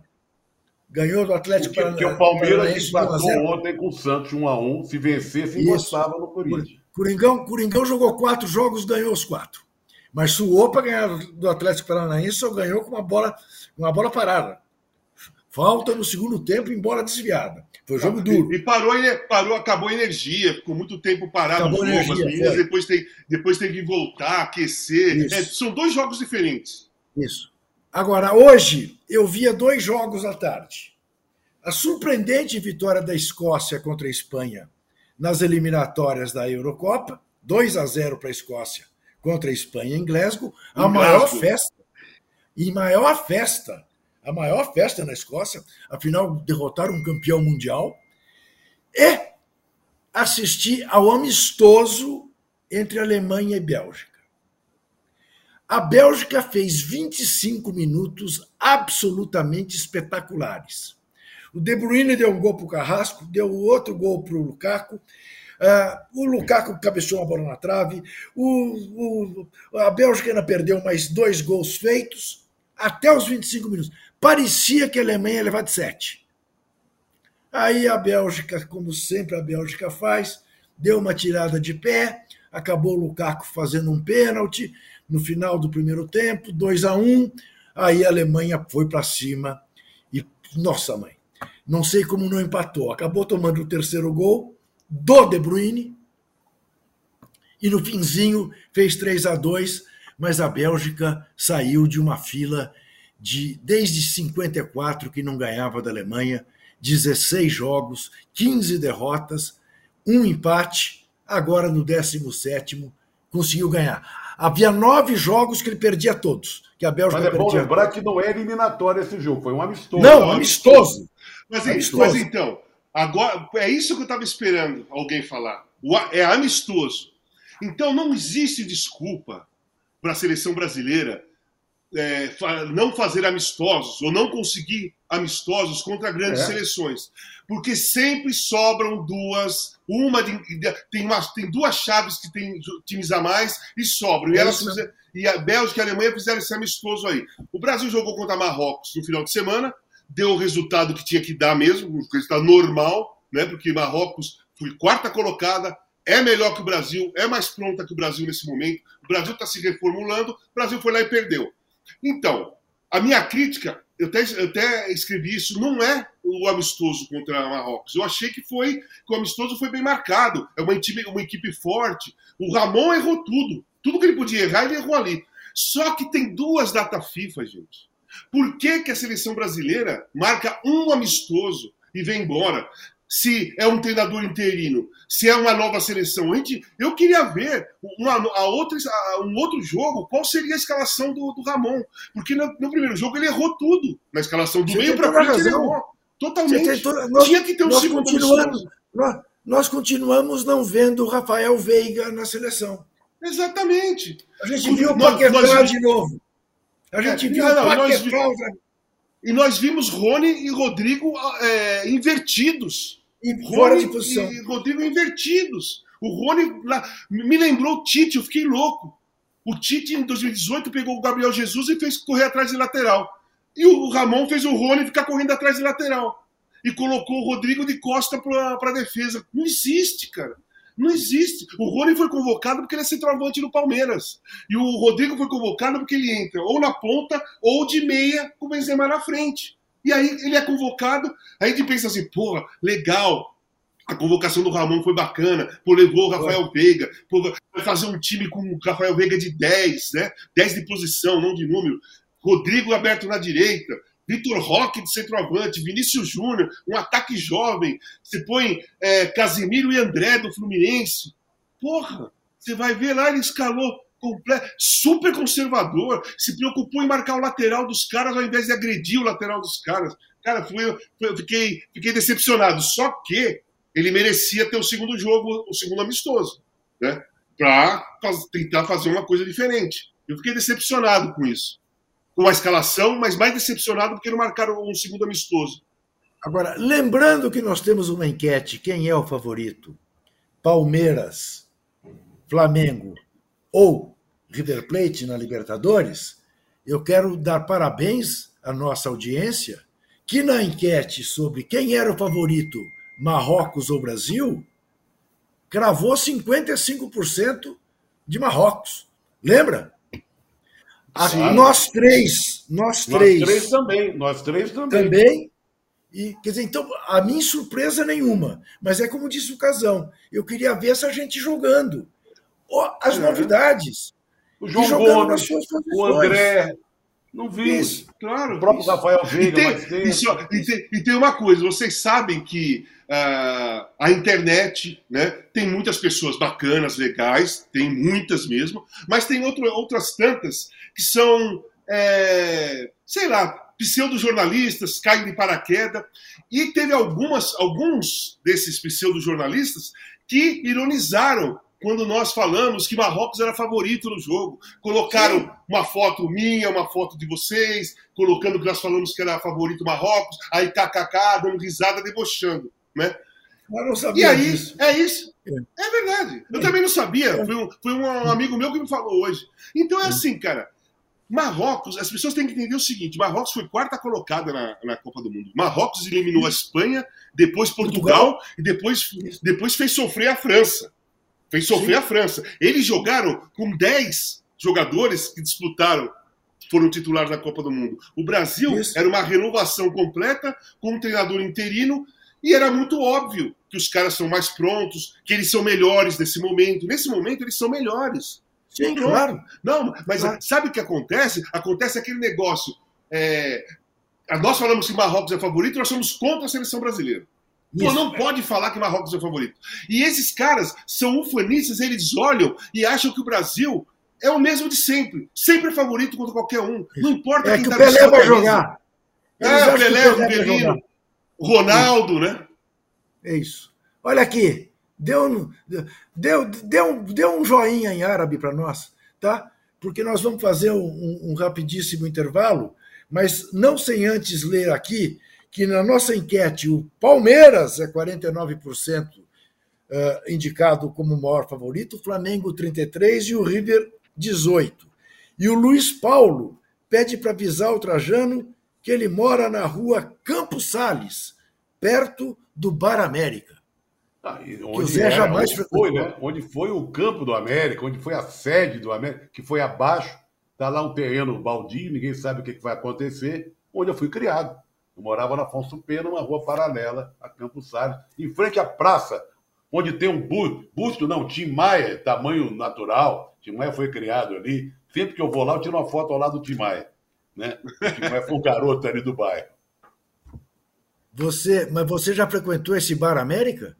Ganhou do Atlético Paranaense. Porque o Palmeiras empatou ontem com o Santos 1x1. Se vencesse, encostava no Corinthians. Coringão, Coringão jogou quatro jogos, ganhou os quatro. Mas suou para ganhar do Atlético Paranaense, só ganhou com uma bola, uma bola parada. Falta no segundo tempo em bola desviada. Foi um jogo duro. E, parou, parou, acabou a energia, ficou muito tempo parado acabou no jogo. Energia, as meninas depois tem, depois tem que voltar, aquecer. É, são dois jogos diferentes. Isso. Agora, hoje, eu via dois jogos à tarde. A surpreendente vitória da Escócia contra a Espanha nas eliminatórias da Eurocopa, 2 a 0 para a Escócia contra a Espanha em Glasgow, a em maior Glasgow. festa. E maior festa, a maior festa na Escócia, afinal derrotaram um campeão mundial, e assistir ao amistoso entre Alemanha e Bélgica. A Bélgica fez 25 minutos absolutamente espetaculares. O De Bruyne deu um gol para o Carrasco, deu outro gol para o Lukaku. Uh, o Lukaku cabeceou uma bola na trave. O, o, a Bélgica ainda perdeu mais dois gols feitos até os 25 minutos. Parecia que a Alemanha ia levar de 7. Aí a Bélgica, como sempre a Bélgica faz, deu uma tirada de pé, acabou o Lukaku fazendo um pênalti no final do primeiro tempo, 2 a 1 um, aí a Alemanha foi para cima e, nossa mãe, não sei como não empatou, acabou tomando o terceiro gol do De Bruyne e no finzinho fez 3 a 2 mas a Bélgica saiu de uma fila de desde 54 que não ganhava da Alemanha, 16 jogos, 15 derrotas, um empate, agora no 17 conseguiu ganhar. Havia nove jogos que ele perdia todos. Que a Bélgica mas é bom lembrar todos. que não é eliminatório esse jogo, foi um amistoso. Não, amistoso. Mas, amistoso. mas então, agora é isso que eu estava esperando alguém falar. É amistoso. Então não existe desculpa para a seleção brasileira é, não fazer amistosos ou não conseguir amistosos contra grandes é. seleções, porque sempre sobram duas, uma de, tem, uma, tem duas chaves que tem times a mais e sobram. E, elas, e a Bélgica e a Alemanha fizeram esse amistoso aí. O Brasil jogou contra Marrocos no final de semana, deu o resultado que tinha que dar mesmo, o resultado normal, né? Porque Marrocos foi quarta colocada, é melhor que o Brasil, é mais pronta que o Brasil nesse momento. O Brasil está se reformulando, o Brasil foi lá e perdeu. Então, a minha crítica, eu até, eu até escrevi isso, não é o amistoso contra Marrocos. Eu achei que foi que o amistoso foi bem marcado. É uma, uma equipe forte. O Ramon errou tudo. Tudo que ele podia errar, ele errou ali. Só que tem duas data FIFA, gente. Por que, que a seleção brasileira marca um amistoso e vem embora? Se é um treinador interino, se é uma nova seleção. Eu queria ver uma, a outra, a, um outro jogo, qual seria a escalação do, do Ramon. Porque no, no, primeiro jogo ele errou tudo. Na escalação do Você meio para frente ele errou. Totalmente. Toda... Nós, Tinha que ter um segundo continuamos, nós, nós, continuamos não vendo o Rafael Veiga na seleção. Exatamente. A gente viu o Paquetá de novo. A gente é, viu não, o Paquetá... E nós vimos Rony e Rodrigo é, invertidos. E fora de posição. E Rodrigo invertidos. O Rony lá, me lembrou o Tite, eu fiquei louco. O Tite, em 2018, pegou o Gabriel Jesus e fez correr atrás de lateral. E o Ramon fez o Rony ficar correndo atrás de lateral. E colocou o Rodrigo de costa para a defesa. Não existe, cara. Não existe. O Rony foi convocado porque ele é centroavante no Palmeiras. E o Rodrigo foi convocado porque ele entra ou na ponta ou de meia com o Benzema na frente. E aí ele é convocado, aí a gente pensa assim, porra, legal, a convocação do Ramon foi bacana, pô, levou o Rafael Veiga, pô, vai fazer um time com o Rafael Veiga de 10, né? 10 de posição, não de número. Rodrigo aberto na direita, Vitor Roque de centroavante, Vinícius Júnior, um ataque jovem. Você põe é, Casimiro e André do Fluminense. Porra, você vai ver lá, ele escalou super conservador, se preocupou em marcar o lateral dos caras ao invés de agredir o lateral dos caras. Cara, foi, eu fiquei, fiquei decepcionado. Só que ele merecia ter o segundo jogo, o segundo amistoso, né? Para tentar fazer uma coisa diferente. Eu fiquei decepcionado com isso. Com a escalação, mas mais decepcionado porque não marcaram um segundo amistoso. Agora, lembrando que nós temos uma enquete: quem é o favorito? Palmeiras, Flamengo ou River Plate na Libertadores, eu quero dar parabéns à nossa audiência, que na enquete sobre quem era o favorito, Marrocos ou Brasil, cravou 55% de Marrocos. Lembra? A, nós três, nós três. Nós três também, nós três também. Também. E, quer dizer, então, a minha surpresa nenhuma. Mas é como disse o Casão, eu queria ver essa gente jogando as é. novidades. O João Gomes, o André. Não vi. Isso, claro. O próprio isso. Rafael Veiga. E tem, isso, e, tem, e tem, uma coisa, vocês sabem que uh, a internet né, tem muitas pessoas bacanas, legais, tem muitas mesmo, mas tem outro, outras tantas que são, é, sei lá, pseudo-jornalistas, caem de paraquedas, e teve algumas, alguns desses pseudo-jornalistas que ironizaram quando nós falamos que Marrocos era favorito no jogo. Colocaram Sim. uma foto minha, uma foto de vocês, colocando que nós falamos que era favorito Marrocos, aí kkk, dando risada, debochando, né? Eu não sabia e aí, disso. é isso. É, é verdade. Eu é. também não sabia. É. Foi um, foi um amigo meu que me falou hoje. Então é assim, cara. Marrocos, as pessoas têm que entender o seguinte: Marrocos foi quarta colocada na, na Copa do Mundo. Marrocos eliminou a Espanha, depois Portugal, Portugal. e depois, depois fez sofrer a França. Fez sofrer Sim. a França. Eles jogaram com 10 jogadores que disputaram, foram titulares da Copa do Mundo. O Brasil Isso. era uma renovação completa, com um treinador interino, e era muito óbvio que os caras são mais prontos, que eles são melhores nesse momento. Nesse momento, eles são melhores. Sim, claro. Não, mas claro. sabe o que acontece? Acontece aquele negócio. É, nós falamos que Marrocos é favorito, nós somos contra a seleção brasileira. Pô, não pode falar que Marrocos é favorito. E esses caras são ufanistas, eles olham e acham que o Brasil é o mesmo de sempre. Sempre é favorito contra qualquer um. Não importa é quem que tá o Pelé vai jogar. É, o Pelé, o Pelé o Ronaldo, né? É isso. Olha aqui, Deu, deu, deu, deu um joinha em árabe para nós, tá? Porque nós vamos fazer um, um rapidíssimo intervalo, mas não sem antes ler aqui que na nossa enquete o Palmeiras é 49% uh, indicado como o maior favorito, o Flamengo 33% e o River 18%. E o Luiz Paulo pede para avisar o Trajano que ele mora na rua Campos Sales, perto do Bar América. Ah, onde o Zé era, jamais onde foi, né? Onde foi o campo do América, onde foi a sede do América, que foi abaixo, está lá um terreno baldio, ninguém sabe o que, vai acontecer, onde eu fui criado. Eu morava na Afonso Pena, uma rua paralela a Campos Salles, em frente à praça, onde tem um busto, busto não, Tim Maia, tamanho natural, Tim Maia foi criado ali. Sempre que eu vou lá, eu tiro uma foto ao lado do Tim Maia. Né? O Tim Maia foi um garoto ali do bairro. Você, mas você já frequentou esse Bar América?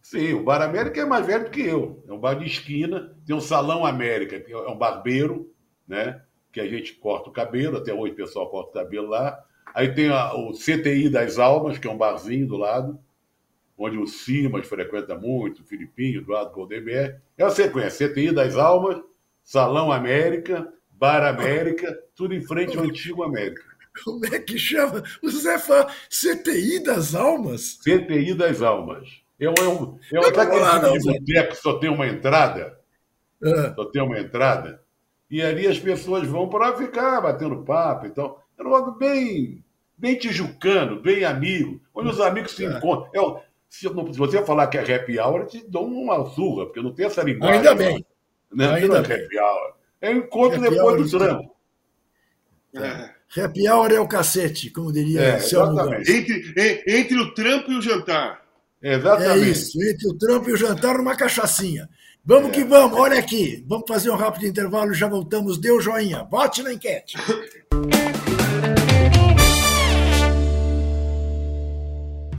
Sim, o Bar América é mais velho do que eu. É um bar de esquina, tem um Salão América, que é um barbeiro, né? Que a gente corta o cabelo, até hoje o pessoal corta o cabelo lá. Aí tem a, o CTI das Almas, que é um barzinho do lado, onde o Simas frequenta muito, o Filipinho, Eduardo Goldemar. É a sequência: CTI das Almas, Salão América, Bar América, tudo em frente ao antigo América. Como é que chama? O Zé fala CTI das Almas? CTI das Almas. É um, é um, é um aquele tipo boteco que só tem uma entrada. É. Só tem uma entrada. E ali as pessoas vão para ficar batendo papo. Então, é um modo bem, bem tijucano, bem amigo, onde os amigos se é. encontram. É, se, se, você falar que é happy hour, eu te dou uma surra, porque não tem essa linguagem. Ainda bem. Né? Ainda não é happy hour. É encontro happy depois do trampo. É. Happy hour é o cacete, como diria é, entre, entre o trampo e o jantar. Exatamente. É isso, entre o trampo e o jantar, uma cachaçinha. Vamos é. que vamos, olha aqui. Vamos fazer um rápido intervalo e já voltamos. Deu joinha. Bote na enquete.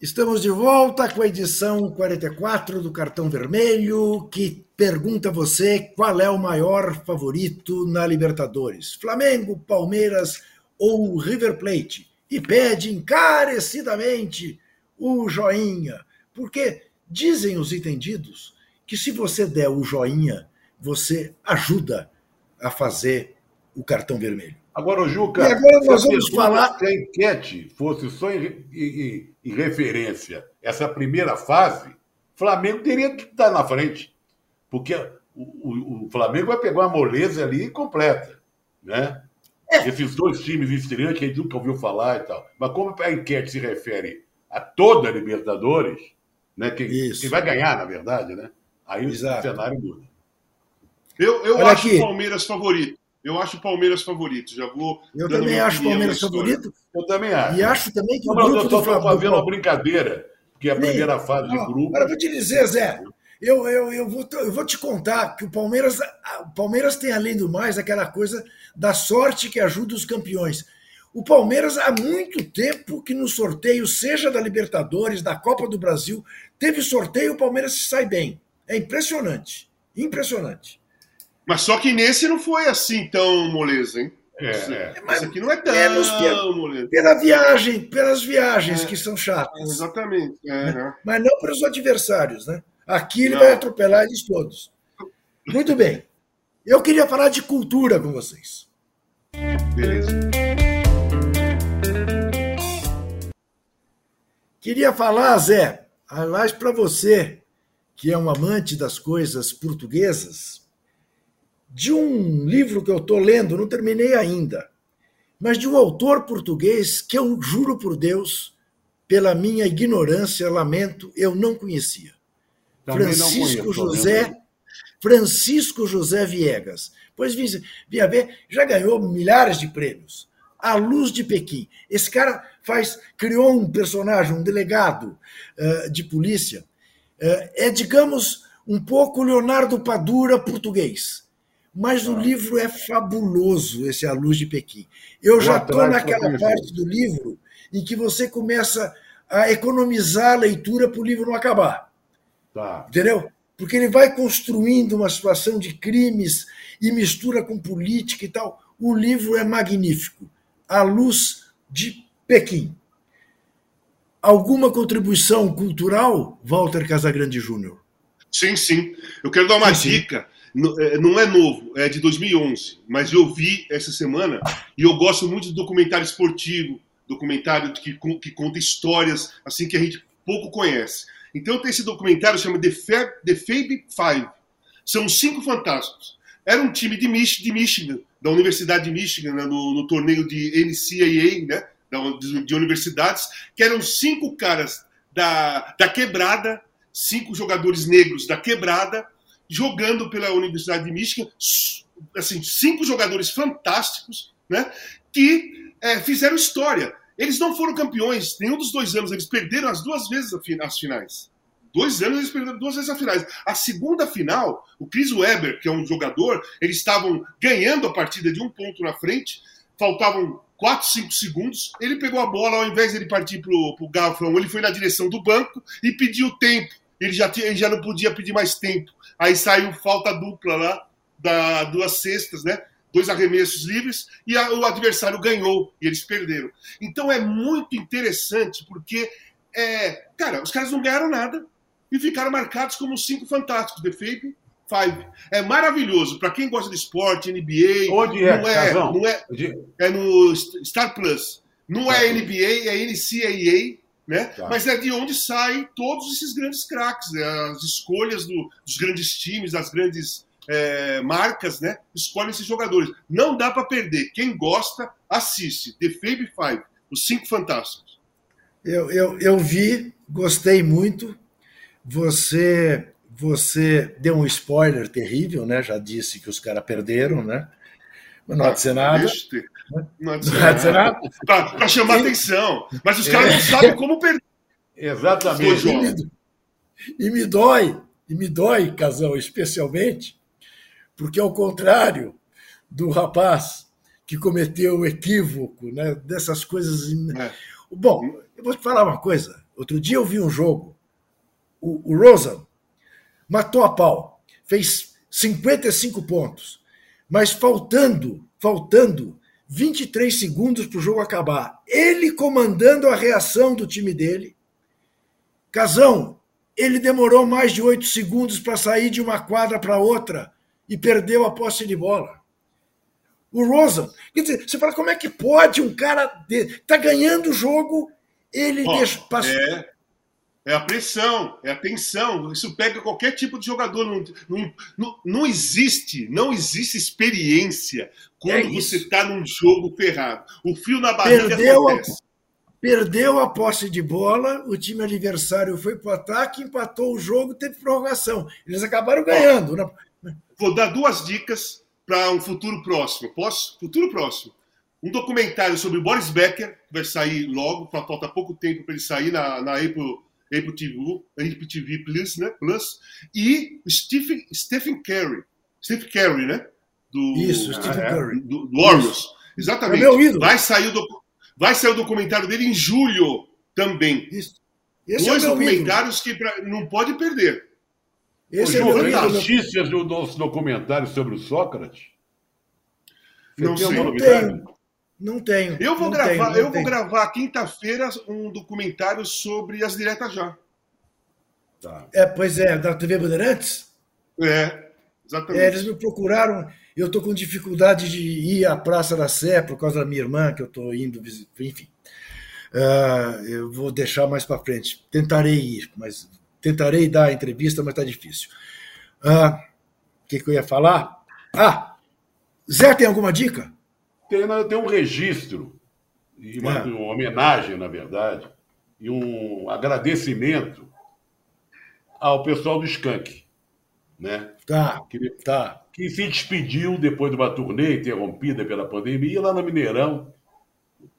Estamos de volta com a edição 44 do Cartão Vermelho, que pergunta a você qual é o maior favorito na Libertadores: Flamengo, Palmeiras ou River Plate? E pede encarecidamente o joinha, porque dizem os entendidos que se você der o joinha, você ajuda a fazer o cartão vermelho. Agora, Juca, e agora nós vamos falar. Se a enquete fosse só em, em, em, referência essa primeira fase, Flamengo teria que estar na frente. Porque o, o, o Flamengo vai pegar uma moleza ali completa. Né? É. Esses dois times estreantes que a gente nunca ouviu falar e tal. Mas como a enquete se refere a toda a Libertadores, né, quem, quem vai ganhar, na verdade, né? Aí Exato. o cenário muda. Eu, eu acho aqui. o Palmeiras favorito. Eu acho o Palmeiras favorito. Já vou. Eu também acho o Palmeiras favorito. Eu também acho. E acho também que o Não, grupo eu do estou Flamengo. fazendo uma brincadeira, que é a primeira fase de Não, grupo. Agora eu vou te dizer, Zé. Eu, eu, eu, vou, eu vou te contar que o Palmeiras, o Palmeiras tem, além do mais, aquela coisa da sorte que ajuda os campeões. O Palmeiras, há muito tempo que no sorteio, seja da Libertadores, da Copa do Brasil, teve sorteio, o Palmeiras se sai bem. É impressionante. Impressionante. Mas só que nesse não foi assim tão moleza, hein? É, é. Esse aqui não é tão menos pelo- moleza. Pela viagem, pelas viagens É. que são chatas. Exatamente. É, né? mas não para os adversários, né? Aqui ele Não. vai atropelar eles todos. Muito bem. Eu queria falar de cultura com vocês. Beleza. Queria falar, Zé, aliás, para você, que é um amante das coisas portuguesas, de um livro que eu estou lendo, não terminei ainda, mas de um autor português que eu juro por Deus, pela minha ignorância, lamento, eu não conhecia. Também não Francisco conheço, tô José. Francisco José Viegas. Pois vi- vinha ver, já ganhou milhares de prêmios. A Luz de Pequim. Esse cara faz, criou um personagem, um delegado eh, de polícia. Eh, é, digamos, um pouco Leonardo Padura português. Mas o livro é fabuloso, esse A Luz de Pequim. Eu já estou naquela parte do livro em que você começa a economizar a leitura para o livro não acabar Tá. entendeu? Porque ele vai construindo uma situação de crimes e mistura com política e tal. O livro é magnífico. A Luz de Pequim. Alguma contribuição cultural, Walter Casagrande Júnior? Sim, sim. Eu quero dar uma Sim, sim. dica. É, Não é novo, é de 2011, mas eu vi essa semana e eu gosto muito de documentário esportivo, documentário que, que conta histórias assim que a gente pouco conhece. Então tem esse documentário chama The, Fab, The Fab Five. São cinco fantásticos. Era um time de, Mich de Michigan, da Universidade de Michigan, né, no, no torneio de NCAA, né, de, de universidades, que eram cinco caras da, da quebrada, cinco jogadores negros da quebrada, jogando pela Universidade de Michigan, assim, cinco jogadores fantásticos, né, que é, fizeram história. Eles não foram campeões, nenhum dos dois anos, eles perderam as duas vezes as finais. Dois anos eles perderam duas vezes as finais. A segunda final, o Chris Webber, que é um jogador, eles estavam ganhando a partida de um ponto na frente, faltavam 4, 5 segundos. Ele pegou a bola, ao invés de ele partir para o garrafão, ele foi na direção do banco e pediu tempo. Ele já, tinha, ele já não podia pedir mais tempo. Aí saiu falta dupla lá, da duas cestas, né? Dois arremessos livres e a- o adversário ganhou e eles perderam. Então é muito interessante porque, é, cara, os caras não ganharam nada e ficaram marcados como cinco fantásticos, The Fave Five. É maravilhoso. Para quem gosta de esporte, NBA, Onde é, não é, não é, De- é no Star Plus. Não é Tá. NBA, é NCAA, né? Tá. Mas é de onde saem todos esses grandes craques, né? as escolhas do- dos grandes times, das grandes é, marcas, né? Escolhem esses jogadores. Não dá para perder. Quem gosta, assiste. The Fab Five, os cinco fantásticos. Eu, eu, eu vi, gostei muito. Você você deu um spoiler terrível, né? Já disse que os caras perderam, né? Mas não há de ser nada. Deixa eu ter. Não nada. nada. Para chamar E- atenção. Mas os caras não sabem como perder. Exatamente. E me, e me dói, e me dói, Casão, especialmente, porque ao contrário do rapaz que cometeu o equívoco, né, dessas coisas. É. Bom, eu vou te falar uma coisa. Outro dia eu vi um jogo, o, o Rosen matou a pau, fez 55 pontos, mas faltando, faltando 23 segundos para o jogo acabar, ele comandando a reação do time dele, Casão, ele demorou mais de oito segundos para sair de uma quadra para outra e perdeu a posse de bola. O Rosen, quer dizer, você fala, como é que pode um cara de, tá ganhando o jogo, ele deixa, passa, É, é a pressão, é a tensão. Isso pega qualquer tipo de jogador. Não, não, não, não existe, não existe experiência quando É você está num jogo ferrado. O fio na barriga Perdeu a- perdeu a posse de bola, o time adversário foi para o ataque, empatou o jogo, teve prorrogação. Eles acabaram ganhando. Né? Vou dar duas dicas para um futuro próximo. Posso? Futuro próximo. Um documentário sobre Boris Becker, que vai sair logo, falta pouco tempo para ele sair na, na Apple, Apple TV, Apple TV Plus, né? Plus. E Stephen, Stephen Curry. Stephen Curry, né? Do, Isso, Stephen é, Curry. Do, do Warriors. Exatamente. É meu ídolo. Vai sair, o vai sair o documentário dele em julho também. Isso. Esse Dois é documentários ídolo. que pra, não pode perder. Esse Ô, é João, notícias do nosso documentário sobre o Sócrates? Não, sei. não tenho. Não tenho. Eu vou não gravar, tenho, eu tenho. vou gravar quinta-feira um documentário sobre as diretas já. Tá. É, pois é, da TV Bandeirantes? É, exatamente. É, eles me procuraram. Eu estou com dificuldade de ir à Praça da Sé por causa da minha irmã, que eu estou indo visitar. Enfim. Uh, eu vou deixar mais para frente. Tentarei ir, mas tentarei dar a entrevista, mas está difícil. O uh, que, que eu ia falar? Ah, Zé, tem alguma dica? Tem, tem um registro, e uma, é. uma homenagem, na verdade, e um agradecimento ao pessoal do Skank. Né? Tá, que, tá. que se despediu depois de uma turnê interrompida pela pandemia lá no Mineirão,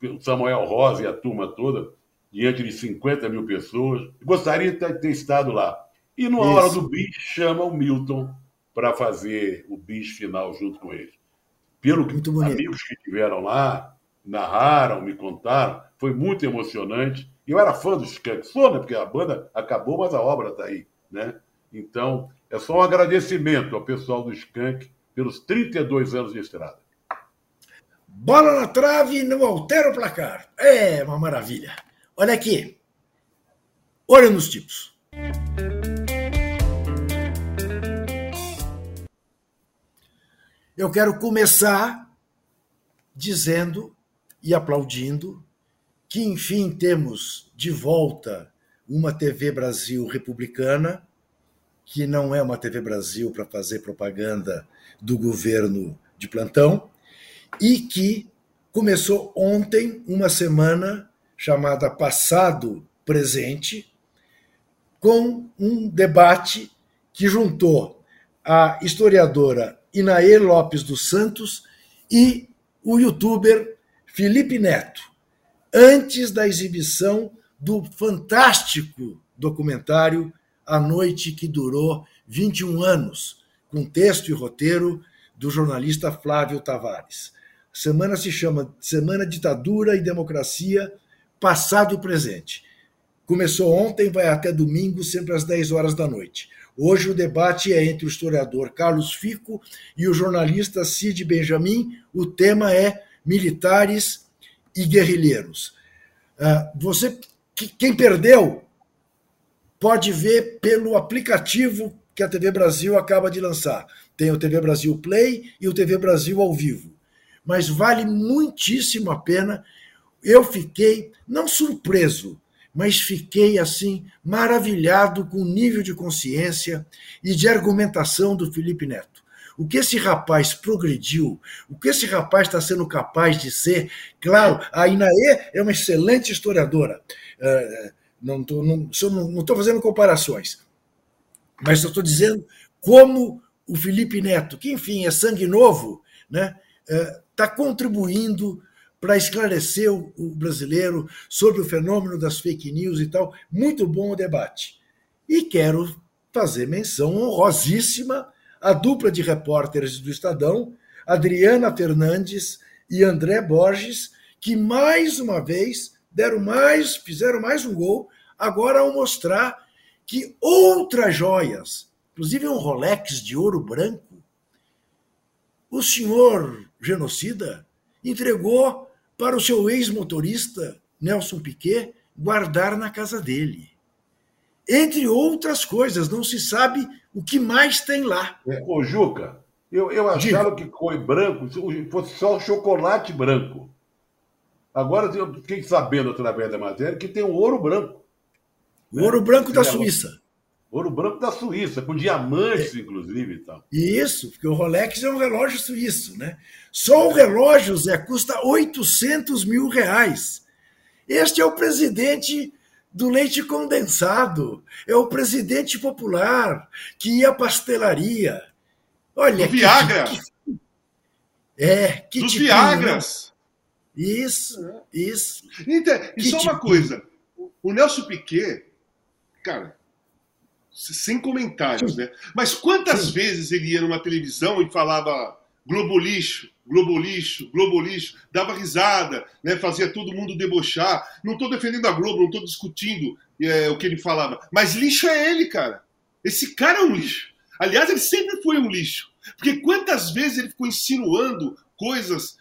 o Samuel Rosa e a turma toda, diante de 50 mil pessoas. Gostaria de ter estado lá. E na hora do bis, chama o Milton para fazer o bis final junto com ele. Pelo que amigos que estiveram lá narraram, me contaram, foi muito emocionante. Eu era fã do Skank, sou, né? Porque a banda acabou, mas a obra está aí, né? Então, é só um agradecimento ao pessoal do Skank pelos 32 anos de estrada. Bola na trave não altera o placar. É uma maravilha. Olha aqui. Olha nos tipos. Eu quero começar dizendo e aplaudindo que, enfim, temos de volta uma TV Brasil republicana, que não é uma TV Brasil para fazer propaganda do governo de plantão, e que começou ontem uma semana chamada Passado Presente, com um debate que juntou a historiadora Inaê Lopes dos Santos e o youtuber Felipe Neto, antes da exibição do fantástico documentário A Noite que Durou 21 anos, com texto e roteiro do jornalista Flávio Tavares. A semana se chama Semana Ditadura e Democracia, Passado e Presente. Começou ontem, vai até domingo, sempre às 10 horas da noite. Hoje o debate é entre o historiador Carlos Fico e o jornalista Cid Benjamin. O tema é militares e guerrilheiros. Ah, você, quem perdeu, pode ver pelo aplicativo que a TV Brasil acaba de lançar. Tem o TV Brasil Play e o TV Brasil ao vivo mas vale muitíssimo a pena. Eu fiquei, não surpreso, mas fiquei assim maravilhado com o nível de consciência e de argumentação do Felipe Neto. O que esse rapaz progrediu, o que esse rapaz está sendo capaz de ser. Claro, a Inaê é uma excelente historiadora. Uh, não estou não, não, fazendo comparações, mas estou dizendo como o Felipe Neto, que enfim é sangue novo, né, está contribuindo para esclarecer o, brasileiro sobre o fenômeno das fake news e tal. Muito bom o debate. E quero fazer menção honrosíssima à dupla de repórteres do Estadão, Adriana Fernandes e André Borges, que mais uma vez deram mais, fizeram mais um gol, agora ao mostrar que outras joias, inclusive um Rolex de ouro branco, o senhor genocida entregou para o seu ex-motorista, Nelson Piquet, guardar na casa dele. Entre outras coisas, não se sabe o que mais tem lá. É, ô, Juca, eu, eu achava Diga. que foi branco, fosse só chocolate branco. Agora eu fiquei sabendo através da matéria que tem o ouro branco. O ouro branco da Suíça. Ouro branco da Suíça, com diamantes, é. inclusive. E tal. Isso, porque o Rolex é um relógio suíço, né? Só o relógio, Zé, custa 800 mil reais. Este é o presidente do leite condensado, é o presidente popular que ia à pastelaria. Olha, o Viagra. Que, É, que Dos tipinho, Viagras. né? Isso, isso. Então, e Que só uma tipo? coisa: o Nelson Piquet, cara, sem comentários, né? Mas quantas Sim. vezes ele ia numa televisão e falava Globo lixo, Globo lixo, Globo lixo, dava risada, né? fazia todo mundo debochar. Não estou defendendo a Globo, não estou discutindo é, o que ele falava. Mas lixo é ele, cara. Esse cara é um lixo. Aliás, ele sempre foi um lixo. Porque quantas vezes ele ficou insinuando coisas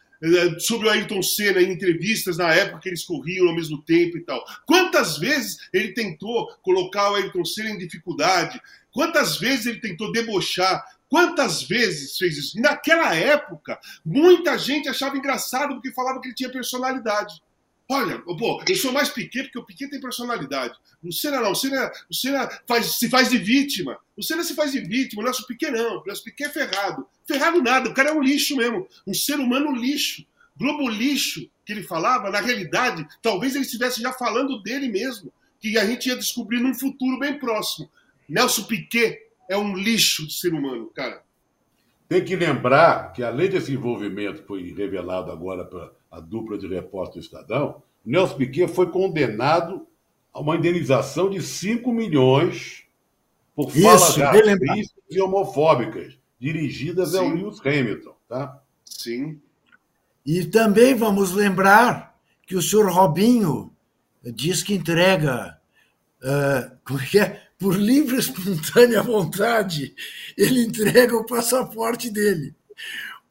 sobre o Ayrton Senna em entrevistas na época que eles corriam ao mesmo tempo e tal. Quantas vezes ele tentou colocar o Ayrton Senna em dificuldade? Quantas vezes ele tentou debochar? Quantas vezes fez isso? E naquela época, muita gente achava engraçado porque falava que ele tinha personalidade. Olha, pô, eu sou mais Piquet porque o Piquet tem personalidade. O Senna não, o Senna, o Senna faz, se faz de vítima. O Senna se faz de vítima, o Nelson Piquet não. O Nelson Piquet é ferrado. Ferrado nada, o cara é um lixo mesmo. Um ser humano lixo. Globo lixo que ele falava, na realidade, talvez ele estivesse já falando dele mesmo, que a gente ia descobrir num futuro bem próximo. Nelson Piquet é um lixo de ser humano, cara. Tem que lembrar que, além desse envolvimento que foi revelado agora para a dupla de repórter do Estadão, Nelson Piquet foi condenado a uma indenização de 5 milhões por falas racistas e homofóbicas dirigidas ao Sim. Lewis Hamilton. Tá? Sim. E também vamos lembrar que o senhor Robinho diz que entrega, como é que é? Por livre e espontânea vontade, ele entrega o passaporte dele.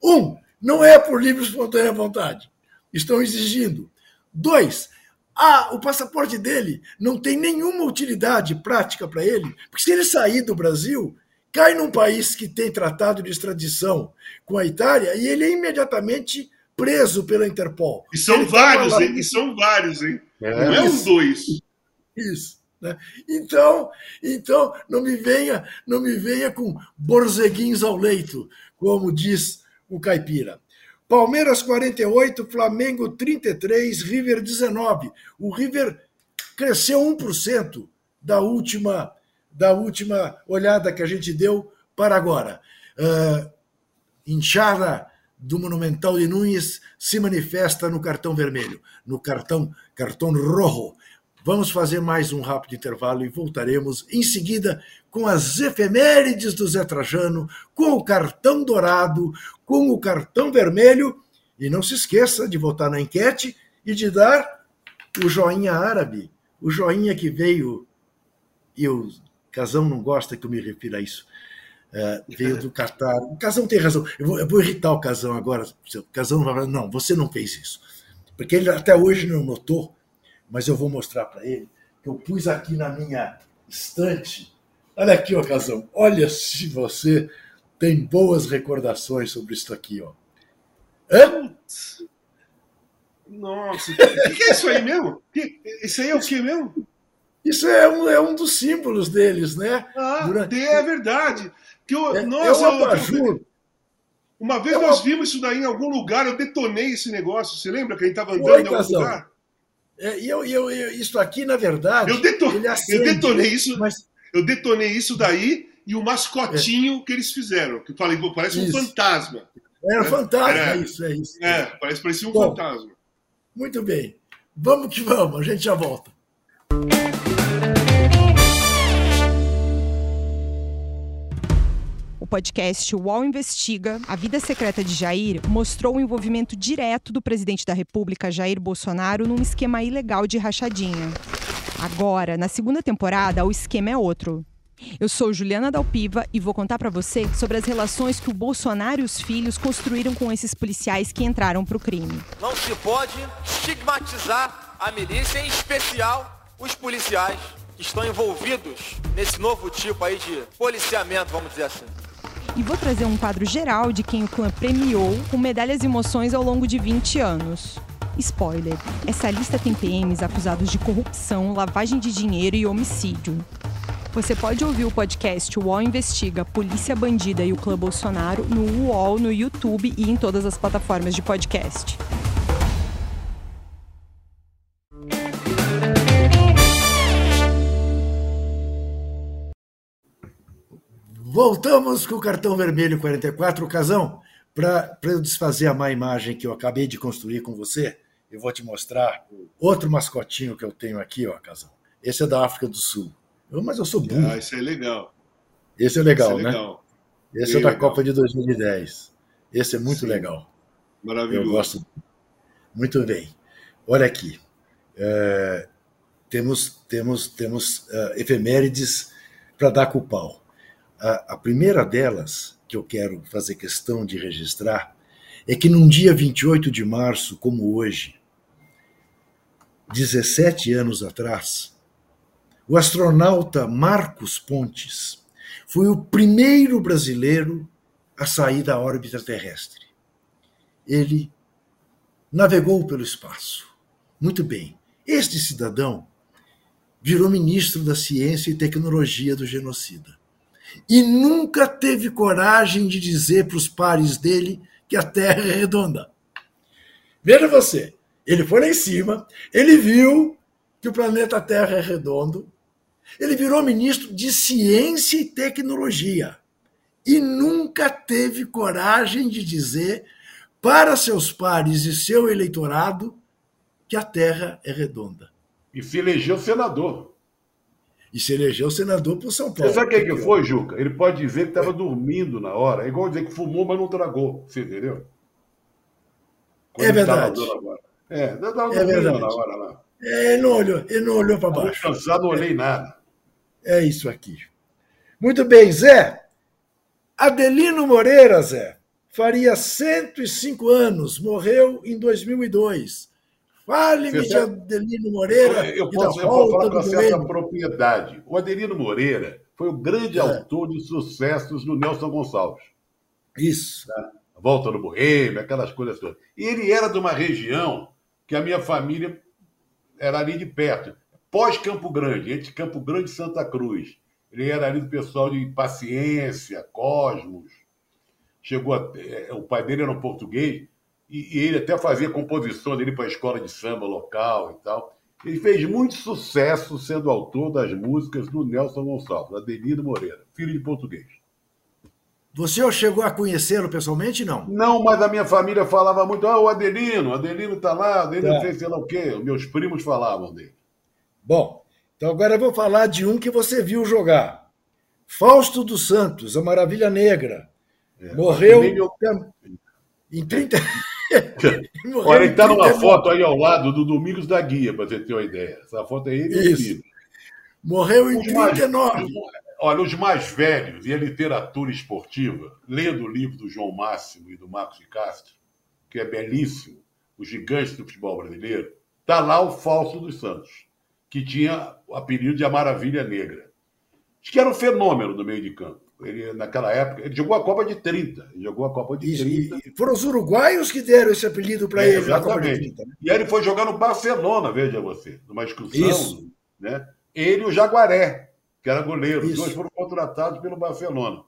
Um, não é por livre e espontânea vontade. Estão exigindo. Dois, ah, o passaporte dele não tem nenhuma utilidade prática para ele, porque se ele sair do Brasil, cai num país que tem tratado de extradição com a Itália e ele é imediatamente preso pela Interpol. E são Ele tá vários, hein? E são vários, hein? É. Não é um Isso. dois. Isso. Né? Então, então não me venha, não me venha com borzeguins ao leito, como diz o caipira. Palmeiras 48, Flamengo 33, River 19. O River cresceu 1% da última da última olhada que a gente deu para agora. Ah, inchada do Monumental de Nunes se manifesta no cartão vermelho, no cartão cartão rojo. Vamos fazer mais um rápido intervalo e voltaremos em seguida com as efemérides do Zé Trajano, com o cartão dourado, com o cartão vermelho. E não se esqueça de votar na enquete e de dar o joinha árabe, o joinha que veio, e o Casão não gosta que eu me refira a isso, é, veio do Catar. O Casão tem razão. Eu vou, eu vou irritar o Casão agora. O Casão vai falar, não, você não fez isso. Porque ele até hoje não notou, mas eu vou mostrar para ele que eu pus aqui na minha estante. Olha aqui, ó, Casão. Olha se você tem boas recordações sobre isso aqui, ó. Hã? Nossa, o que, é isso aí mesmo? Isso aí é o que mesmo? Isso é um, é um dos símbolos deles, né? Ah, Durante- é verdade. Que eu, É, nossa, é um eu- abajur. uma vez é um nós vimos isso daí em algum lugar, eu detonei esse negócio. Você lembra que a gente estava andando Foi, em algum Casão. lugar? É, e eu, e eu, e isso aqui, na verdade, Eu, deto- ele eu acende. detonei isso, Mas eu detonei isso daí e o mascotinho que eles fizeram. Que eu falei, parece um Isso. fantasma. era fantasma, Era- é isso, é isso. É, parece parecia um Bom. fantasma. Muito bem. Vamos que vamos, a gente já volta. O podcast UOL Investiga, A Vida Secreta de Jair, mostrou o envolvimento direto do presidente da República, Jair Bolsonaro, num esquema ilegal de rachadinha. Agora, na segunda temporada, o esquema é outro. Eu sou Juliana Dalpiva e vou contar pra você sobre as relações que o Bolsonaro e os filhos construíram com esses policiais que entraram pro crime. Não se pode estigmatizar a milícia, em especial os policiais que estão envolvidos nesse novo tipo aí de policiamento, vamos dizer assim. E vou trazer um quadro geral de quem o clã premiou com medalhas e emoções ao longo de 20 anos. Spoiler: essa lista tem PMs acusados de corrupção, lavagem de dinheiro e homicídio. Você pode ouvir o podcast UOL Investiga Polícia Bandida e o Clã Bolsonaro no UOL, no YouTube e em todas as plataformas de podcast. Voltamos com o cartão vermelho 44, Casão. para eu desfazer a má imagem que eu acabei de construir com você, eu vou te mostrar outro mascotinho que eu tenho aqui, ó, Casal. Esse é da África do Sul. Eu, mas eu sou burro. Ah, esse é legal. Esse é legal, esse é né? legal. Esse Bem é da legal. Copa de 2010. Esse é muito Sim. legal. Maravilhoso. Eu gosto. Muito bem. Olha aqui. É, temos temos, temos é, efemérides para dar com o pau. A, a primeira delas, que eu quero fazer questão de registrar, é que num dia 28 de março, como hoje, 17 anos atrás, o astronauta Marcos Pontes foi o primeiro brasileiro a sair da órbita terrestre. Ele navegou pelo espaço. Muito bem. Este cidadão virou ministro da Ciência e Tecnologia do genocida. E nunca teve coragem de dizer para os pares dele que a Terra é redonda. Veja você, ele foi lá em cima, ele viu que o planeta Terra é redondo, ele virou ministro de Ciência e Tecnologia e nunca teve coragem de dizer para seus pares e seu eleitorado que a Terra é redonda. E se elegeu senador. E se elegeu senador por São Paulo. Você sabe quem que foi, Juca? Ele pode dizer que estava dormindo na hora. É igual dizer que fumou, mas não tragou. Você entendeu? É ele tava verdade. É, eu estava É verdade. na hora lá. É, ele não olhou, ele não olhou para baixo. cansado, não olhei nada. É isso aqui. Muito bem, Zé. Adelino Moreira, Zé, faria 105 anos, morreu em 2002. Fale-me de sabe- Adelino Moreira Eu e posso, eu posso falar com certa propriedade. O Adelino Moreira foi o grande É. autor de sucessos do Nelson Gonçalves. Isso. A Volta no Boêmio, aquelas coisas todas. E ele era de uma região que a minha família era ali de perto. Pós-Campo Grande, entre Campo Grande e Santa Cruz. Ele era ali do pessoal de Paciência, Cosmos. Chegou até, o pai dele era um português e, e ele até fazia composição dele para a escola de samba local e tal. Ele fez muito sucesso sendo autor das músicas do Nelson Gonçalves, Adelino Moreira, filho de português. Você chegou a conhecê-lo pessoalmente? Não. Não, mas a minha família falava muito, ah, o Adelino, o Adelino tá lá, o Adelino Tá. fez sei lá o quê. Meus primos falavam dele. Bom, então agora eu vou falar de um que você viu jogar. Fausto dos Santos, a Maravilha Negra. Morreu também meu- em 30. Morreu Olha, ele tá numa 39. foto aí ao lado do Domingos da Guia, para você ter uma ideia. Essa foto é ele e Isso. Morreu em Os mais- 39. Olha, os mais velhos e a literatura esportiva, lendo o livro do João Máximo e do Marcos de Castro, que é belíssimo, Os Gigantes do Futebol Brasileiro, tá lá o Fausto dos Santos, que tinha o apelido de A Maravilha Negra. Acho que era um fenômeno no meio de campo. Ele, naquela época, ele jogou a Copa de 30. Ele jogou a Copa de Isso, 30. e foram os uruguaios que deram esse apelido para É, ele na Copa de exatamente. 30. né? E aí ele foi jogar no Barcelona, veja você, numa excursão. Isso. Né? Ele e o Jaguaré, que era goleiro. Os Isso. dois foram contratados pelo Barcelona.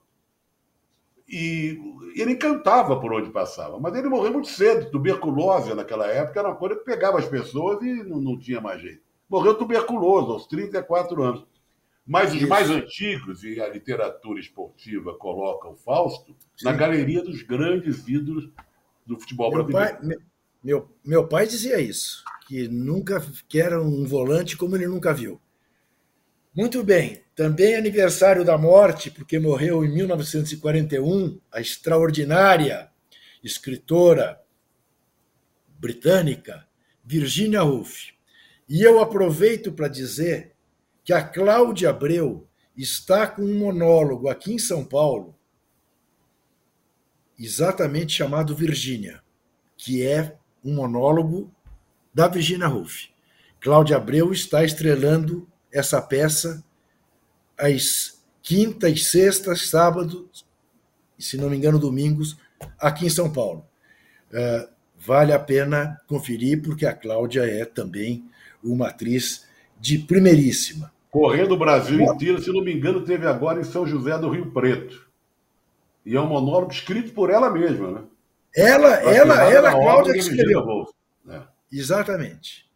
E ele encantava por onde passava, mas ele morreu muito cedo. Tuberculose naquela época era uma coisa que pegava as pessoas e não, não tinha mais jeito. Morreu tuberculoso aos 34 anos. Mas os Isso. mais antigos, e a literatura esportiva coloca o Fausto, na Sim. galeria dos grandes ídolos do futebol Meu brasileiro. pai, me- meu, meu pai dizia isso, que nunca que era um volante como ele nunca viu. Muito bem, também aniversário da morte, porque morreu em 1941 a extraordinária escritora britânica Virginia Woolf. E eu aproveito para dizer que a Cláudia Abreu está com um monólogo aqui em São Paulo, exatamente chamado Virgínia, que é um monólogo da Virginia Woolf. Cláudia Abreu está estrelando essa peça às quintas, sextas, sábados e, se não me engano, domingos, aqui em São Paulo. Eh, vale a pena conferir, porque a Cláudia é também uma atriz de primeiríssima. Correndo o Brasil inteiro, se não me engano, teve agora em São José do Rio Preto. E é um monólogo escrito por ela mesma, né? Ela, ela, ela, Cláudia, que escreveu. Né? Exatamente.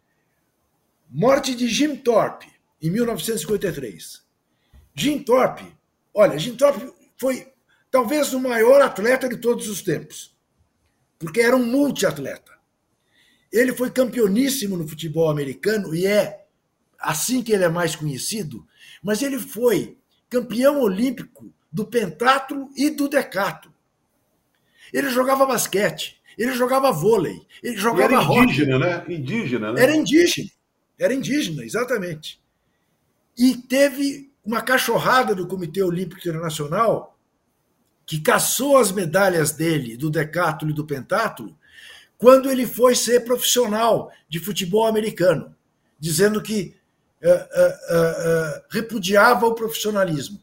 Morte de Jim Thorpe, em 1953. Jim Thorpe, olha, Jim Thorpe foi talvez o maior atleta de todos os tempos. porque era um multiatleta. Ele foi campeoníssimo no futebol americano e é assim que ele é mais conhecido, mas ele foi campeão olímpico do pentatlo e do decatlo. Ele jogava basquete, ele jogava vôlei, ele jogava era indígena, rock. né? Indígena, né? Era indígena. Era indígena, exatamente. E teve uma cachorrada do Comitê Olímpico Internacional que caçou as medalhas dele do decátlo e do pentatlo quando ele foi ser profissional de futebol americano, dizendo que uh, uh, uh, repudiava o profissionalismo.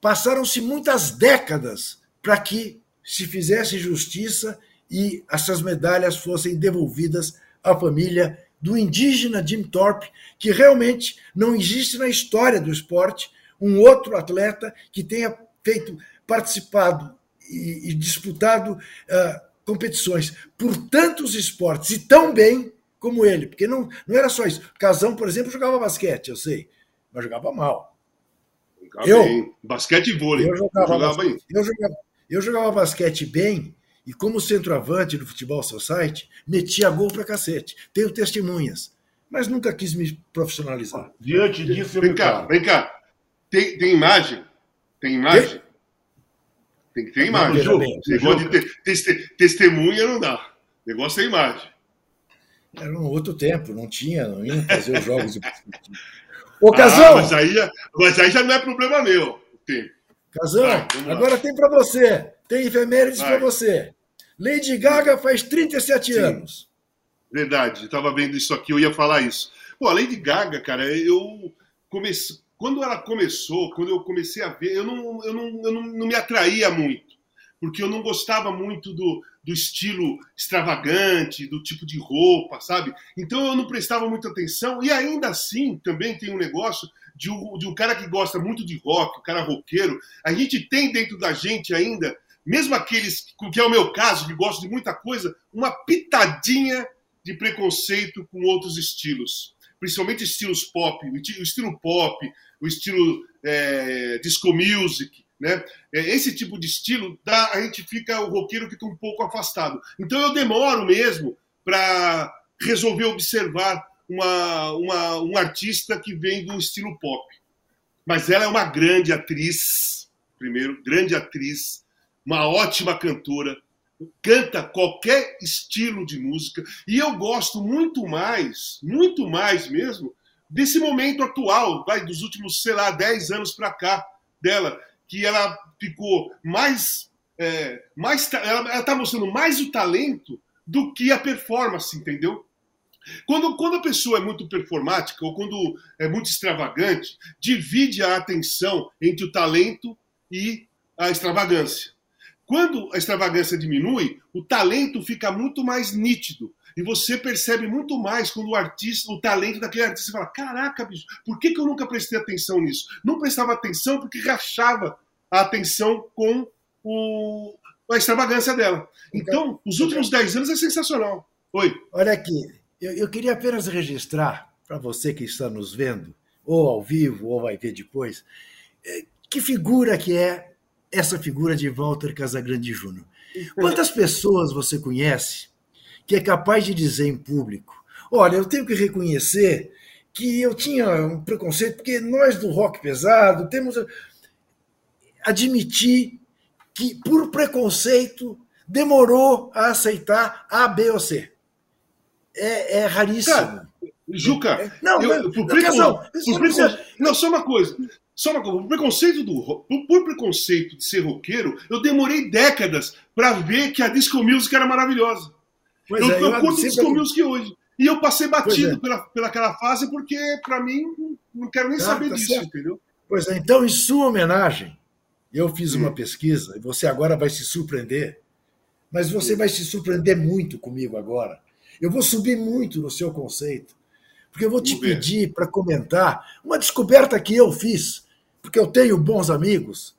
Passaram-se muitas décadas para que se fizesse justiça e essas medalhas fossem devolvidas à família do indígena Jim Thorpe, que realmente não existe na história do esporte um outro atleta que tenha feito, participado e, e disputado uh, competições por tantos esportes e tão bem como ele, porque não, não era só isso. Casão, por exemplo, jogava basquete, eu sei, mas jogava mal. Jogava eu, bem. Basquete e vôlei. Eu jogava, jogava basquete, eu jogava, eu jogava basquete bem e como centroavante do Futebol Society, metia gol pra cacete. Tenho testemunhas. Mas nunca quis me profissionalizar. Diante disso, vem cá, vem cá. Tem, tem imagem? Tem imagem? Tem, tem que ter imagem. Não, bem, negócio de ter, testemunha não dá. Negócio é imagem. Era um outro tempo, não tinha, não ia fazer os jogos de Ô, Casão! Ah, mas, aí, mas aí já não é problema meu. Tem. Casão, agora tem para você. Tem efemérides para você. Lady Gaga faz 37 Sim. anos. Verdade, estava vendo isso aqui, eu ia falar isso. Pô, a Lady Gaga, cara, eu comecei. Quando ela começou, quando eu comecei a ver, eu não, eu não, eu não, não me atraía muito, porque eu não gostava muito do, do estilo extravagante, do tipo de roupa, sabe? Então eu não prestava muita atenção, e ainda assim também tem um negócio de um, de um cara que gosta muito de rock, o um cara roqueiro, a gente tem dentro da gente ainda mesmo aqueles, que é o meu caso, que gostam de muita coisa, uma pitadinha de preconceito com outros estilos. Principalmente estilos pop, o estilo pop, o estilo é, disco music, né? É, esse tipo de estilo, dá, a gente fica, o roqueiro fica um pouco afastado. Então eu demoro mesmo para resolver observar uma, uma, um artista que vem do estilo pop. Mas ela é uma grande atriz, primeiro, grande atriz, uma ótima cantora, canta qualquer estilo de música, e eu gosto muito mais, muito mais mesmo, desse momento atual, vai dos últimos, sei lá, 10 anos para cá dela, que ela ficou mais. É, mais ela está mostrando mais o talento do que a performance, entendeu? Quando, quando a pessoa é muito performática ou quando é muito extravagante, divide a atenção entre o talento e a extravagância. Quando a extravagância diminui, o talento fica muito mais nítido. E você percebe muito mais quando o artista, o talento daquele artista fala: caraca, bicho, por que, que eu nunca prestei atenção nisso? Não prestava atenção porque rachava a atenção com o, a extravagância dela. Então, os últimos 10 anos é sensacional. Oi. Olha aqui, eu, eu queria apenas registrar para você que está nos vendo, ou ao vivo, ou vai ver depois, eh, que figura que é essa figura de Walter Casagrande Júnior. Quantas pessoas você conhece que é capaz de dizer em público: olha, eu tenho que reconhecer que eu tinha um preconceito, porque nós do rock pesado temos. Admitir que, por preconceito, demorou a aceitar A, B ou C. É, é raríssimo. Cara, Juca, é, não, eu, por, preconceito, por preconceito, não, só uma coisa. Só uma coisa, o preconceito do por preconceito de ser roqueiro, eu demorei décadas para ver que a disco music era maravilhosa. Pois eu, é, eu, eu curto disco music hoje. E eu passei batido é. pela, pelaquela fase porque, para mim, não quero nem ah, saber tá disso, certo. entendeu? Pois é, então, em sua homenagem, eu fiz uma hum. pesquisa e você agora vai se surpreender, mas você vai se surpreender muito comigo agora. Eu vou subir muito no seu conceito porque eu vou te pedir para comentar uma descoberta que eu fiz, porque eu tenho bons amigos,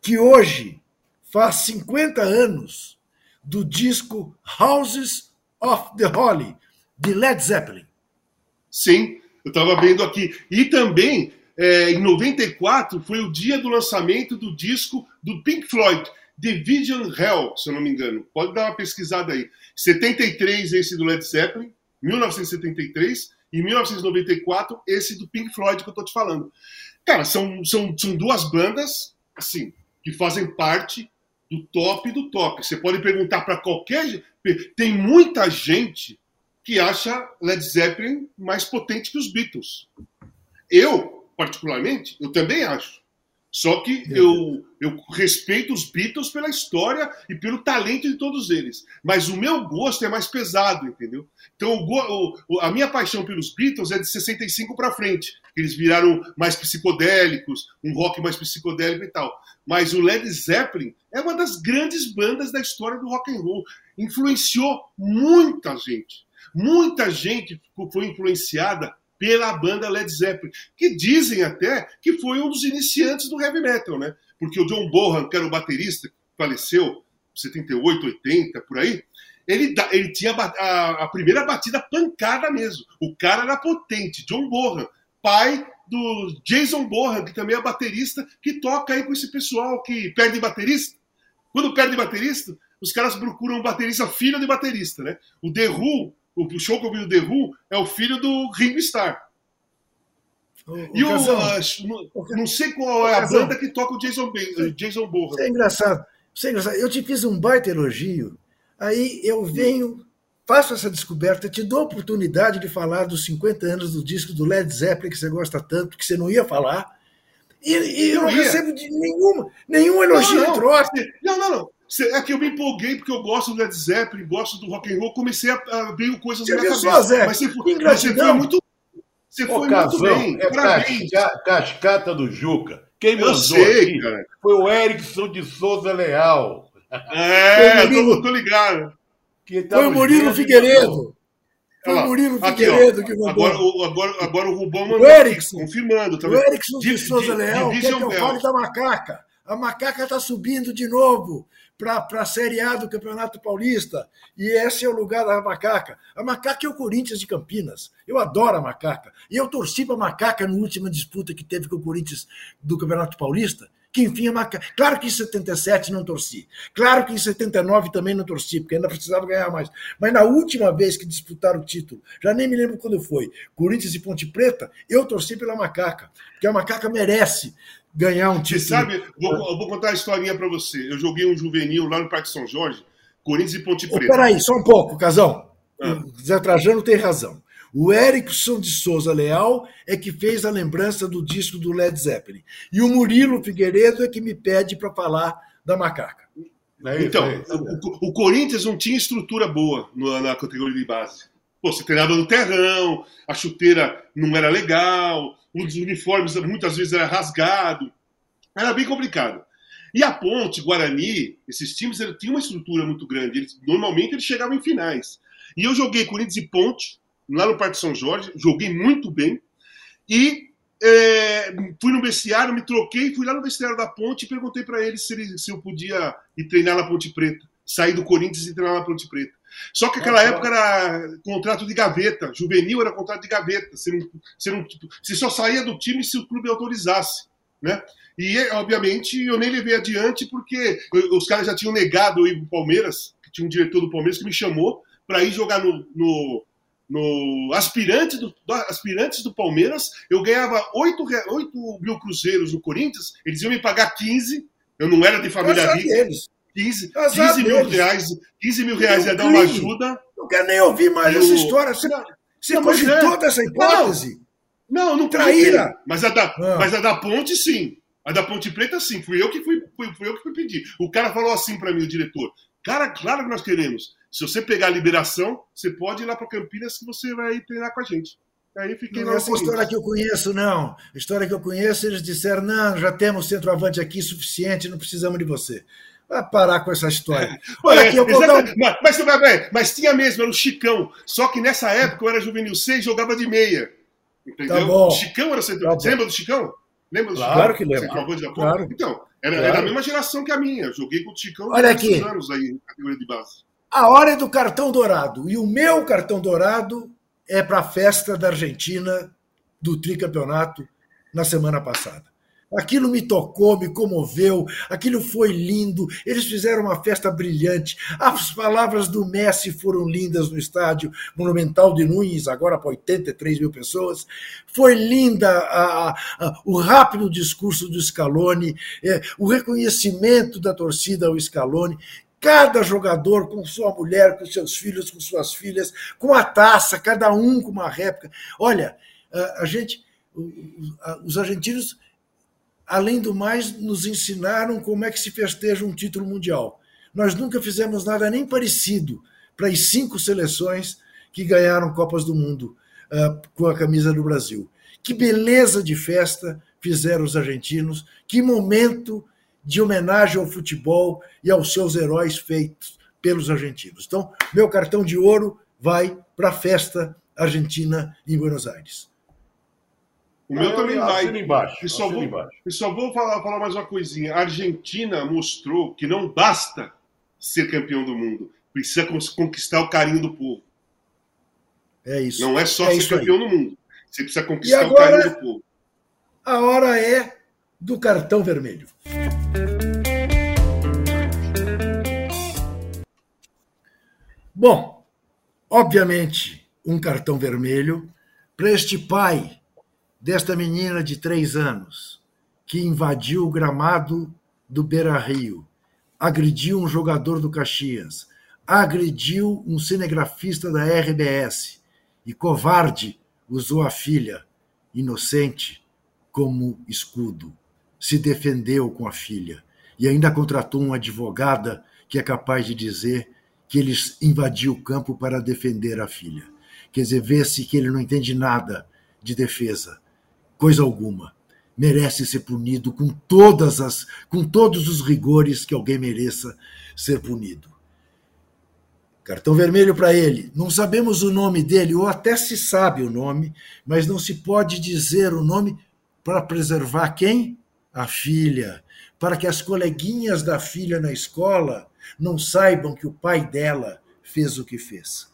que hoje faz 50 anos do disco Houses of the Holy, de Led Zeppelin. Sim, eu estava vendo aqui. E também, é, em 94, foi o dia do lançamento do disco do Pink Floyd, Division Hell, se eu não me engano. Pode dar uma pesquisada aí. 73, esse do Led Zeppelin, 1973, e 1994, esse do Pink Floyd que eu tô te falando. Cara, são, são, são duas bandas, assim, que fazem parte do top do top. Você pode perguntar para qualquer. Tem muita gente que acha Led Zeppelin mais potente que os Beatles. Eu, particularmente, eu também acho. Só que eu, eu respeito os Beatles pela história e pelo talento de todos eles. Mas o meu gosto é mais pesado, entendeu? Então, o, o, a minha paixão pelos Beatles é de 65 para frente. Eles viraram mais psicodélicos, um rock mais psicodélico e tal. Mas o Led Zeppelin é uma das grandes bandas da história do rock and roll. Influenciou muita gente. Muita gente foi influenciada pela banda Led Zeppelin, que dizem até que foi um dos iniciantes do heavy metal, né? Porque o John Bonham, que era o baterista, faleceu 78, 80, por aí, ele, ele tinha a, a, primeira batida pancada mesmo. O cara era potente, John Bonham, pai do Jason Bonham, que também é baterista, que toca aí com esse pessoal que perde baterista. Quando perde baterista, os caras procuram um baterista filho de baterista, né? O The Who o show que eu vi do The Who é o filho do Ringo Starr. O, e o, uh, não sei qual é a banda que toca o Jason, Jason Bourne. Isso é engraçado. Isso é engraçado. Eu te fiz um baita elogio, aí eu venho, faço essa descoberta, te dou a oportunidade de falar dos 50 anos do disco do Led Zeppelin, que você gosta tanto, que você não ia falar, e, e eu não recebo de nenhuma, nenhum elogio não, não. troca. Não, não, não. É que eu me empolguei porque eu gosto do Led Zeppelin, gosto do rock and roll, comecei a, a ver coisas na minha cabeça. Zé, mas você, foi, mas você foi muito, você Ô, foi Casão, muito bem. É Parabéns. Casca, cascata do Juca. Quem eu mandou sei, aqui cara. foi o Erickson de Souza Leal. É, tô, tô ligado. Que tá foi o Murilo Figueiredo. Foi o Murilo Figueiredo que mandou. Agora, o, agora, agora o Rubão mandou. O Erickson. Confirmando. Tá o Erickson de, de Souza Leal quer que eu fale da macaca. A macaca está subindo de novo para a Série A do Campeonato Paulista. E esse é o lugar da macaca. A macaca é o Corinthians de Campinas. Eu adoro a macaca. E eu torci para a macaca na última disputa que teve com o Corinthians do Campeonato Paulista. Que enfim a macaca. Claro que em 77 não torci. Claro que em 79 também não torci, porque ainda precisava ganhar mais. Mas na última vez que disputaram o título, já nem me lembro quando foi, Corinthians e Ponte Preta, eu torci pela macaca. Porque a macaca merece ganhar um título. Você sabe, vou, eu vou contar a historinha para você. Eu joguei um juvenil lá no Parque São Jorge, Corinthians e Ponte Preta. Espera aí, só um pouco, Casão. Ah. O Zé Trajano tem razão. O Erickson de Souza Leal é que fez a lembrança do disco do Led Zeppelin. E o Murilo Figueiredo é que me pede para falar da macaca. É então, é o, o, Corinthians não tinha estrutura boa no, na categoria de base. Pô, você treinava no terrão, a chuteira não era legal, os uniformes muitas vezes era rasgado. Era bem complicado. E a Ponte, Guarani, esses times tinham uma estrutura muito grande. Eles, normalmente eles chegavam em finais. E eu joguei Corinthians e Ponte, lá no Parque São Jorge, joguei muito bem. E é, fui no vestiário, me troquei, fui lá no vestiário da Ponte e perguntei para eles se, ele, se eu podia ir treinar na Ponte Preta. Sair do Corinthians e treinar na Ponte Preta. Só que aquela época era contrato de gaveta, juvenil era contrato de gaveta. Você, não, você, não, você só saía do time se o clube autorizasse. Né? E, obviamente, eu nem levei adiante porque os caras já tinham negado eu ir pro Palmeiras, que tinha um diretor do Palmeiras que me chamou para ir jogar no, no, no aspirante do, do, aspirantes do Palmeiras. Eu ganhava 8, 8 mil cruzeiros no Corinthians, eles iam me pagar 15. Eu não era de família rica. 15, 15 mil reais, 15 mil reais ia dar uma ajuda. Não quero nem ouvir mais essa história. Você, você não, cogitou é. dessa hipótese? Não, não traíra. Mas a, da, ah. mas a da ponte, sim. A da Ponte Preta, sim. Fui eu que fui, fui, fui eu que fui pedir. O cara falou assim para mim, o diretor. Cara, claro que nós queremos. Se você pegar a liberação, você pode ir lá para Campinas que você vai treinar com a gente. Aí fiquei não, essa história que eu conheço, não. A história que eu conheço, eles disseram: não, já temos centroavante aqui suficiente, não precisamos de você. Vai parar com essa história. Olha aqui, eu vou dar um... mas, mas, mas, tinha mesmo, era o Chicão. Só que nessa época eu era juvenil 6 jogava de meia. Entendeu? Tá bom. O Chicão era central. Tá Você lembra do Chicão? Lembra do claro Chicão? que lembro. Claro. Então, era, claro. era, a mesma geração que a minha. joguei com o Chicão Olha aqui. anos aí na categoria de base. A hora é do cartão dourado. E o meu cartão dourado é para a festa da Argentina do tricampeonato na semana passada. Aquilo me tocou, me comoveu, aquilo foi lindo. Eles fizeram uma festa brilhante. As palavras do Messi foram lindas no estádio Monumental de Nunes, agora para 83 mil pessoas. Foi linda a, a, o rápido discurso do Scaloni, é, o reconhecimento da torcida ao Scaloni. Cada jogador com sua mulher, com seus filhos, com suas filhas, com a taça, cada um com uma réplica. Olha, a, a gente, os argentinos além do mais, nos ensinaram como é que se festeja um título mundial. Nós nunca fizemos nada nem parecido para as cinco seleções que ganharam Copas do Mundo uh, com a camisa do Brasil. Que beleza de festa fizeram os argentinos, que momento de homenagem ao futebol e aos seus heróis feitos pelos argentinos. Então, meu cartão de ouro vai para a festa argentina em Buenos Aires. O meu também vai. Embaixo, e, só vou, embaixo. e só vou falar, falar mais uma coisinha. A Argentina mostrou que não basta ser campeão do mundo. Precisa conquistar o carinho do povo. É isso. Não é só é ser campeão aí. do mundo. Você precisa conquistar agora, o carinho do povo. A hora é do cartão vermelho. Bom, obviamente, um cartão vermelho para este pai desta menina de três anos que invadiu o gramado do Beira Rio, agrediu um jogador do Caxias, agrediu um cinegrafista da RBS e, covarde, usou a filha, inocente, como escudo. Se defendeu com a filha e ainda contratou uma advogada que é capaz de dizer que ele invadiu o campo para defender a filha. Quer dizer, vê-se que ele não entende nada de defesa coisa alguma. Merece ser punido com todas as com todos os rigores que alguém mereça ser punido. Cartão vermelho para ele. Não sabemos o nome dele, ou até se sabe o nome, mas não se pode dizer o nome para preservar quem? A filha. Para que as coleguinhas da filha na escola não saibam que o pai dela fez o que fez.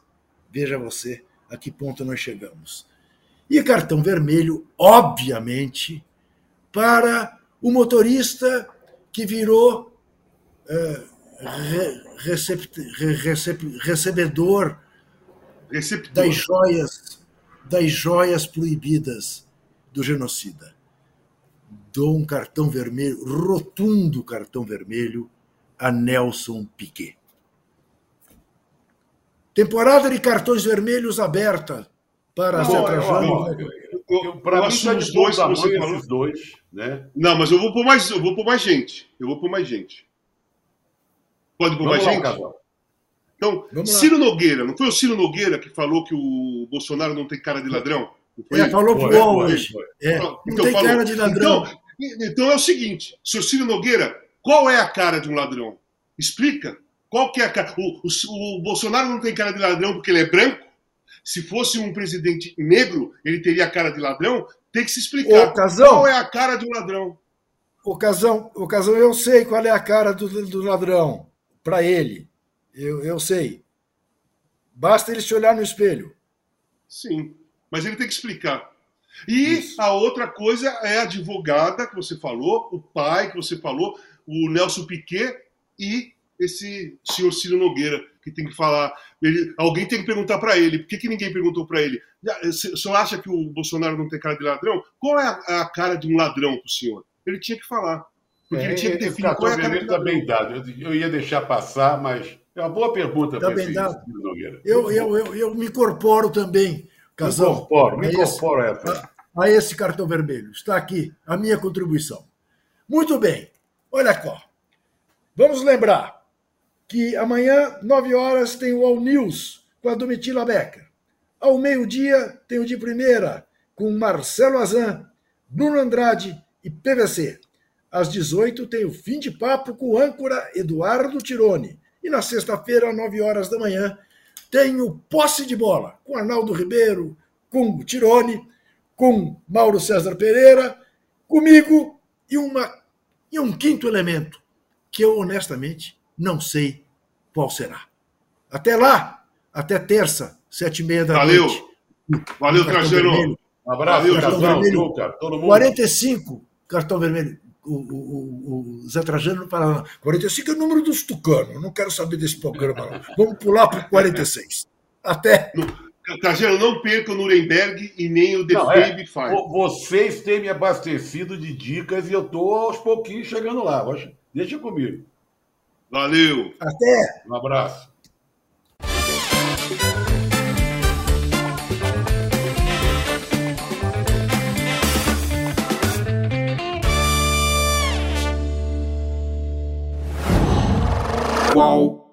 Veja você a que ponto nós chegamos. E cartão vermelho, obviamente, para o motorista que virou é, recept, recep, recebedor Receptor. das joias, das joias proibidas do genocida. Dou um cartão vermelho, rotundo cartão vermelho, a Nelson Piquet. Temporada de cartões vermelhos aberta para não, ser trajano. Para mim, está de dois tamanhos esses dois. Né? Não, mas eu vou pôr mais, eu vou pôr mais gente. Eu vou pôr mais gente. Pode pôr Vamos mais lá, gente? Então, Vamos Ciro lá. Nogueira, não foi o Ciro Nogueira que falou que o Bolsonaro não tem cara de ladrão? É, falou pro UOL hoje. É, não então, tem falou. cara de ladrão. Então, então é o seguinte, seu Ciro Nogueira, qual é a cara de um ladrão? Explica. Qual que é a cara? O, o, o Bolsonaro não tem cara de ladrão porque ele é branco? Se fosse um presidente negro, ele teria a cara de ladrão? Tem que se explicar. Ô, Casão, qual é a cara de um ladrão? O Casão, o Casão, eu sei qual é a cara do, do ladrão. Para ele. Eu, eu sei. Basta ele se olhar no espelho. Sim, mas ele tem que explicar. E Isso. a outra coisa é a advogada que você falou, o pai que você falou, o Nelson Piquet e esse senhor Ciro Nogueira que tem que falar. Ele, alguém tem que perguntar para ele. Por que, que ninguém perguntou para ele? O senhor acha que o Bolsonaro não tem cara de ladrão? Qual é a, a cara de um ladrão para o senhor? Ele tinha que falar. Porque é, ele tinha que definir qual é a cara de. Tá bem dado. Eu ia deixar passar, mas é uma boa pergunta tá bem dado. Eu, eu, eu, eu me incorporo também, Casal. Me incorporo, me incorporo a, essa. A, a esse cartão vermelho. Está aqui a minha contribuição. Muito bem. Olha só. Vamos lembrar que amanhã, 9 horas, tem o All News com a Domitila Becker. Ao meio-dia, tem o de primeira, com Marcelo Azan, Bruno Andrade e PVC. Às 18 tem o fim de papo com o âncora Eduardo Tirone. E na sexta-feira, às 9 horas da manhã, tem o Posse de Bola, com Arnaldo Ribeiro, com Tirone, com Mauro César Pereira, comigo e, uma, e um quinto elemento, que eu honestamente não sei qual será. Até lá, até terça, sete e meia da Valeu. noite. Valeu, Trajano. Um abraço, Valeu, casal, Luca, todo mundo. 45, cartão vermelho. O, o, o Zé Trajano não fala, não. 45 é o número dos tucanos, não quero saber desse programa, não. Vamos pular para o 46. Até. Trajano, não perca o Nuremberg e nem o The Não, Baby é, vocês têm me abastecido de dicas e eu tô aos pouquinhos chegando lá. Deixa comigo. Valeu! Até. Um abraço. Qual?